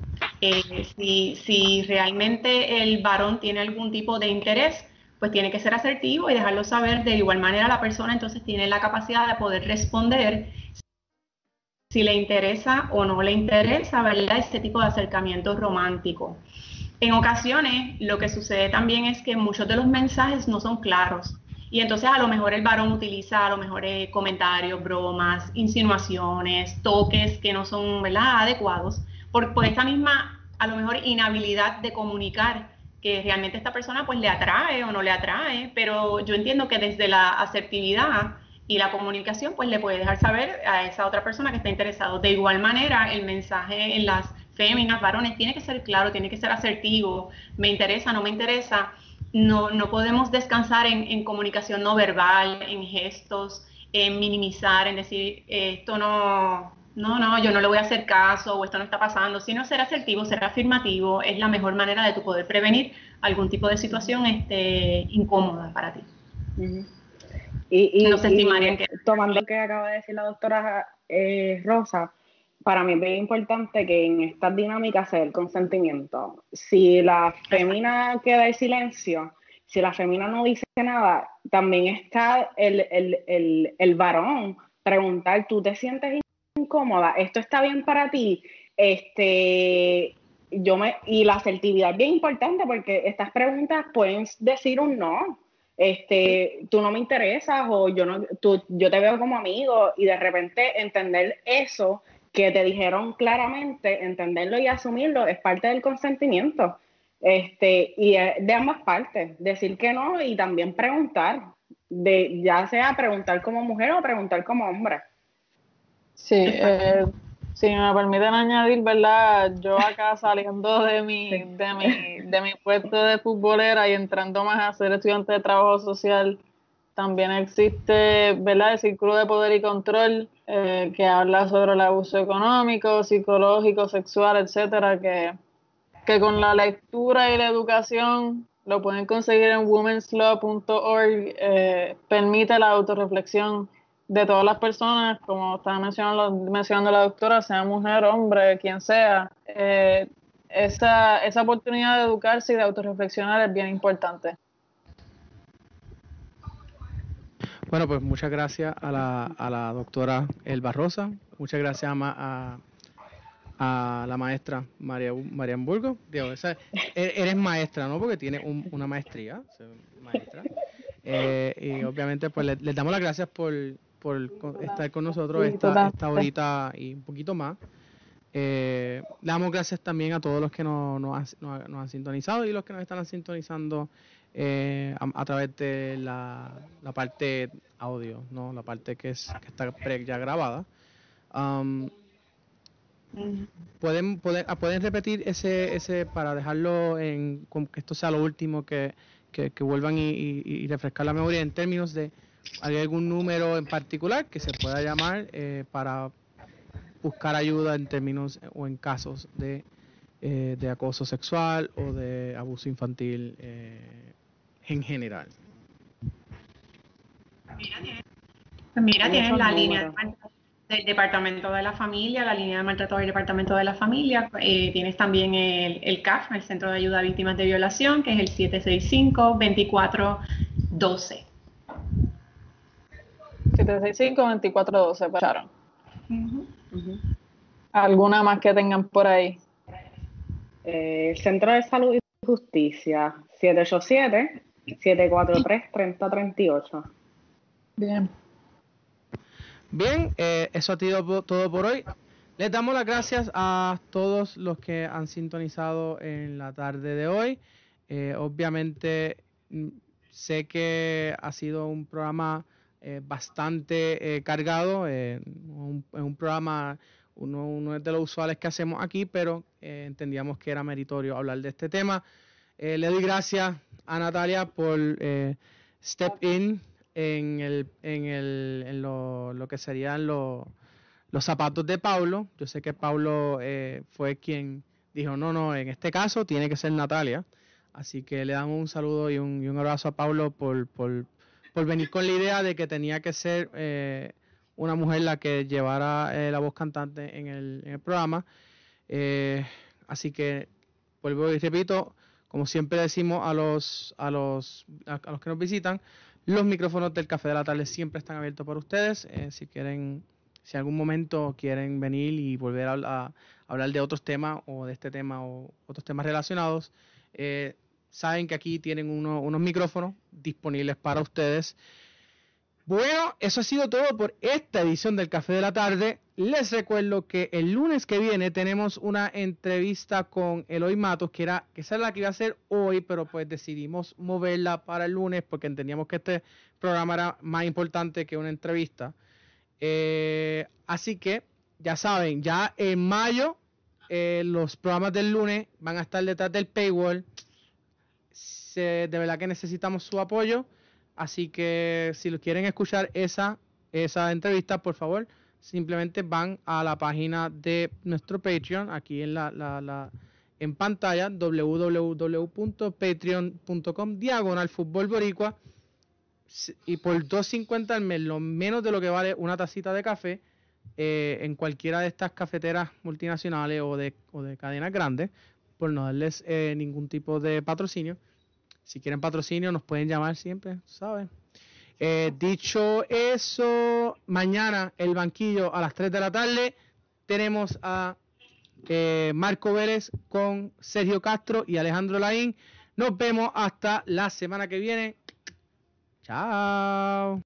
si, si realmente el varón tiene algún tipo de interés, pues tiene que ser asertivo y dejarlo saber de igual manera la persona entonces tiene la capacidad de poder responder si le interesa o no le interesa, ¿verdad? Este tipo de acercamiento romántico. En ocasiones lo que sucede también es que muchos de los mensajes no son claros y entonces a lo mejor el varón utiliza a lo mejor eh, comentarios, bromas, insinuaciones, toques que no son ¿verdad? adecuados por, por esta misma a lo mejor inhabilidad de comunicar que realmente esta persona pues le atrae o no le atrae, pero yo entiendo que desde la asertividad y la comunicación pues le puede dejar saber a esa otra persona que está interesado. De igual manera, el mensaje en las féminas, varones, tiene que ser claro, tiene que ser asertivo, me interesa, no me interesa. No, no podemos descansar en, comunicación no verbal, en gestos, en minimizar, en decir, esto no, no, no, yo no le voy a hacer caso o esto no está pasando, sino ser asertivo, ser afirmativo es la mejor manera de tu poder prevenir algún tipo de situación este, incómoda para ti. Y, no sé si que... Tomando lo que acaba de decir la doctora eh, Rosa, para mí es bien importante que en estas dinámicas sea el consentimiento. Si la femina queda en silencio, si la femina no dice nada, también está el, el, el, el varón. Preguntar, ¿tú te sientes incómoda, esto está bien para ti, este, yo me, y la asertividad es bien importante porque estas preguntas pueden decir un no, este, tú no me interesas o yo no, tú, yo te veo como amigo y de repente entender eso que te dijeron claramente, entenderlo y asumirlo es parte del consentimiento. Este, y de ambas partes, decir que no y también preguntar, de, ya sea preguntar como mujer o preguntar como hombre. Sí, eh, si me permiten añadir, ¿verdad? Yo acá saliendo de mi, de mi, de mi puesto de futbolera y entrando más a ser estudiante de trabajo social, también existe, ¿verdad? El Círculo de Poder y Control, eh, que habla sobre el abuso económico, psicológico, sexual, etcétera, que, que con la lectura y la educación lo pueden conseguir en womenslaw.org, eh, permite la autorreflexión de todas las personas, como estaba mencionando, mencionando la doctora, sea mujer, hombre, quien sea. Eh, esa, esa oportunidad de educarse y de autorreflexionar es bien importante. Bueno, pues muchas gracias a la, a la doctora Elba Rosa, muchas gracias a, a, la maestra María, María Hamburgo. Digo, esa, e, eres maestra, ¿no? Porque tiene una maestría, maestra. Eh, y obviamente pues les, damos las gracias por, por estar con nosotros esta, esta horita y un poquito más. Eh, le damos gracias también a todos los que nos, nos, nos han sintonizado y los que nos están sintonizando eh, a, través de la, parte audio, ¿no? La parte que, es, que está ya grabada. Um, ¿pueden, pueden, ah, pueden repetir ese, ese para dejarlo en que esto sea lo último que, que, vuelvan y, y, refrescar la memoria en términos de ¿hay algún número en particular que se pueda llamar eh, para buscar ayuda en términos o en casos de, eh, de acoso sexual o de abuso infantil eh, en general? Mira, tienes, la línea del Departamento de la Familia, la línea de maltrato del Departamento de la Familia. Eh, tienes también el, el, CAF, el Centro de Ayuda a Víctimas de Violación, que es el 765-2412. 765-2412, pasaron. ¿Alguna más que tengan por ahí? Eh, el Centro de Salud y Justicia, 787 743-3038. Bien. Bien, eh, eso ha sido todo por hoy. Les damos las gracias a todos los que han sintonizado en la tarde de hoy. Eh, obviamente mm, sé que ha sido un programa eh, bastante cargado, es un, programa, uno, uno de los usuales que hacemos aquí, pero entendíamos que era meritorio hablar de este tema. le doy gracias a Natalia por eh, step in en, el, en, el, lo, lo, que serían los zapatos de Pablo. Yo sé que Pablo eh, fue quien dijo, no, no, en este caso tiene que ser Natalia. Así que le damos un saludo y un, y un abrazo a Pablo por, por, venir con la idea de que tenía que ser eh, una mujer la que llevara la voz cantante en el, en el programa. así que vuelvo y repito, como siempre decimos a los, a los, a, los que nos visitan, los micrófonos del Café de la Tarde siempre están abiertos para ustedes. Eh, si quieren, si en algún momento quieren venir y volver a, hablar de otros temas o de este tema o otros temas relacionados, eh, saben que aquí tienen unos micrófonos disponibles para ustedes. Bueno, eso ha sido todo por esta edición del Café de la Tarde. Les recuerdo que el lunes que viene tenemos una entrevista con Eloy Matos, que era que esa la que iba a ser hoy, pero pues decidimos moverla para el lunes porque entendíamos que este programa era más importante que una entrevista. Eh, así que ya saben, ya en mayo eh, los programas del lunes van a estar detrás del paywall. De verdad que necesitamos su apoyo. Así que si quieren escuchar esa, esa entrevista, por favor, simplemente van a la página de nuestro Patreon, aquí en la, la, en pantalla, www.patreon.com, diagonal fútbol boricua, y por 2.50 al mes, lo menos de lo que vale una tacita de café, eh, en cualquiera de estas cafeteras multinacionales o de, o de cadenas grandes, por no darles eh, ningún tipo de patrocinio si quieren patrocinio, nos pueden llamar siempre, ¿saben? Eh, dicho eso, mañana el banquillo a las 3 de la tarde tenemos a eh, Marco Vélez con Sergio Castro y Alejandro Laín. Nos vemos hasta la semana que viene. Chao.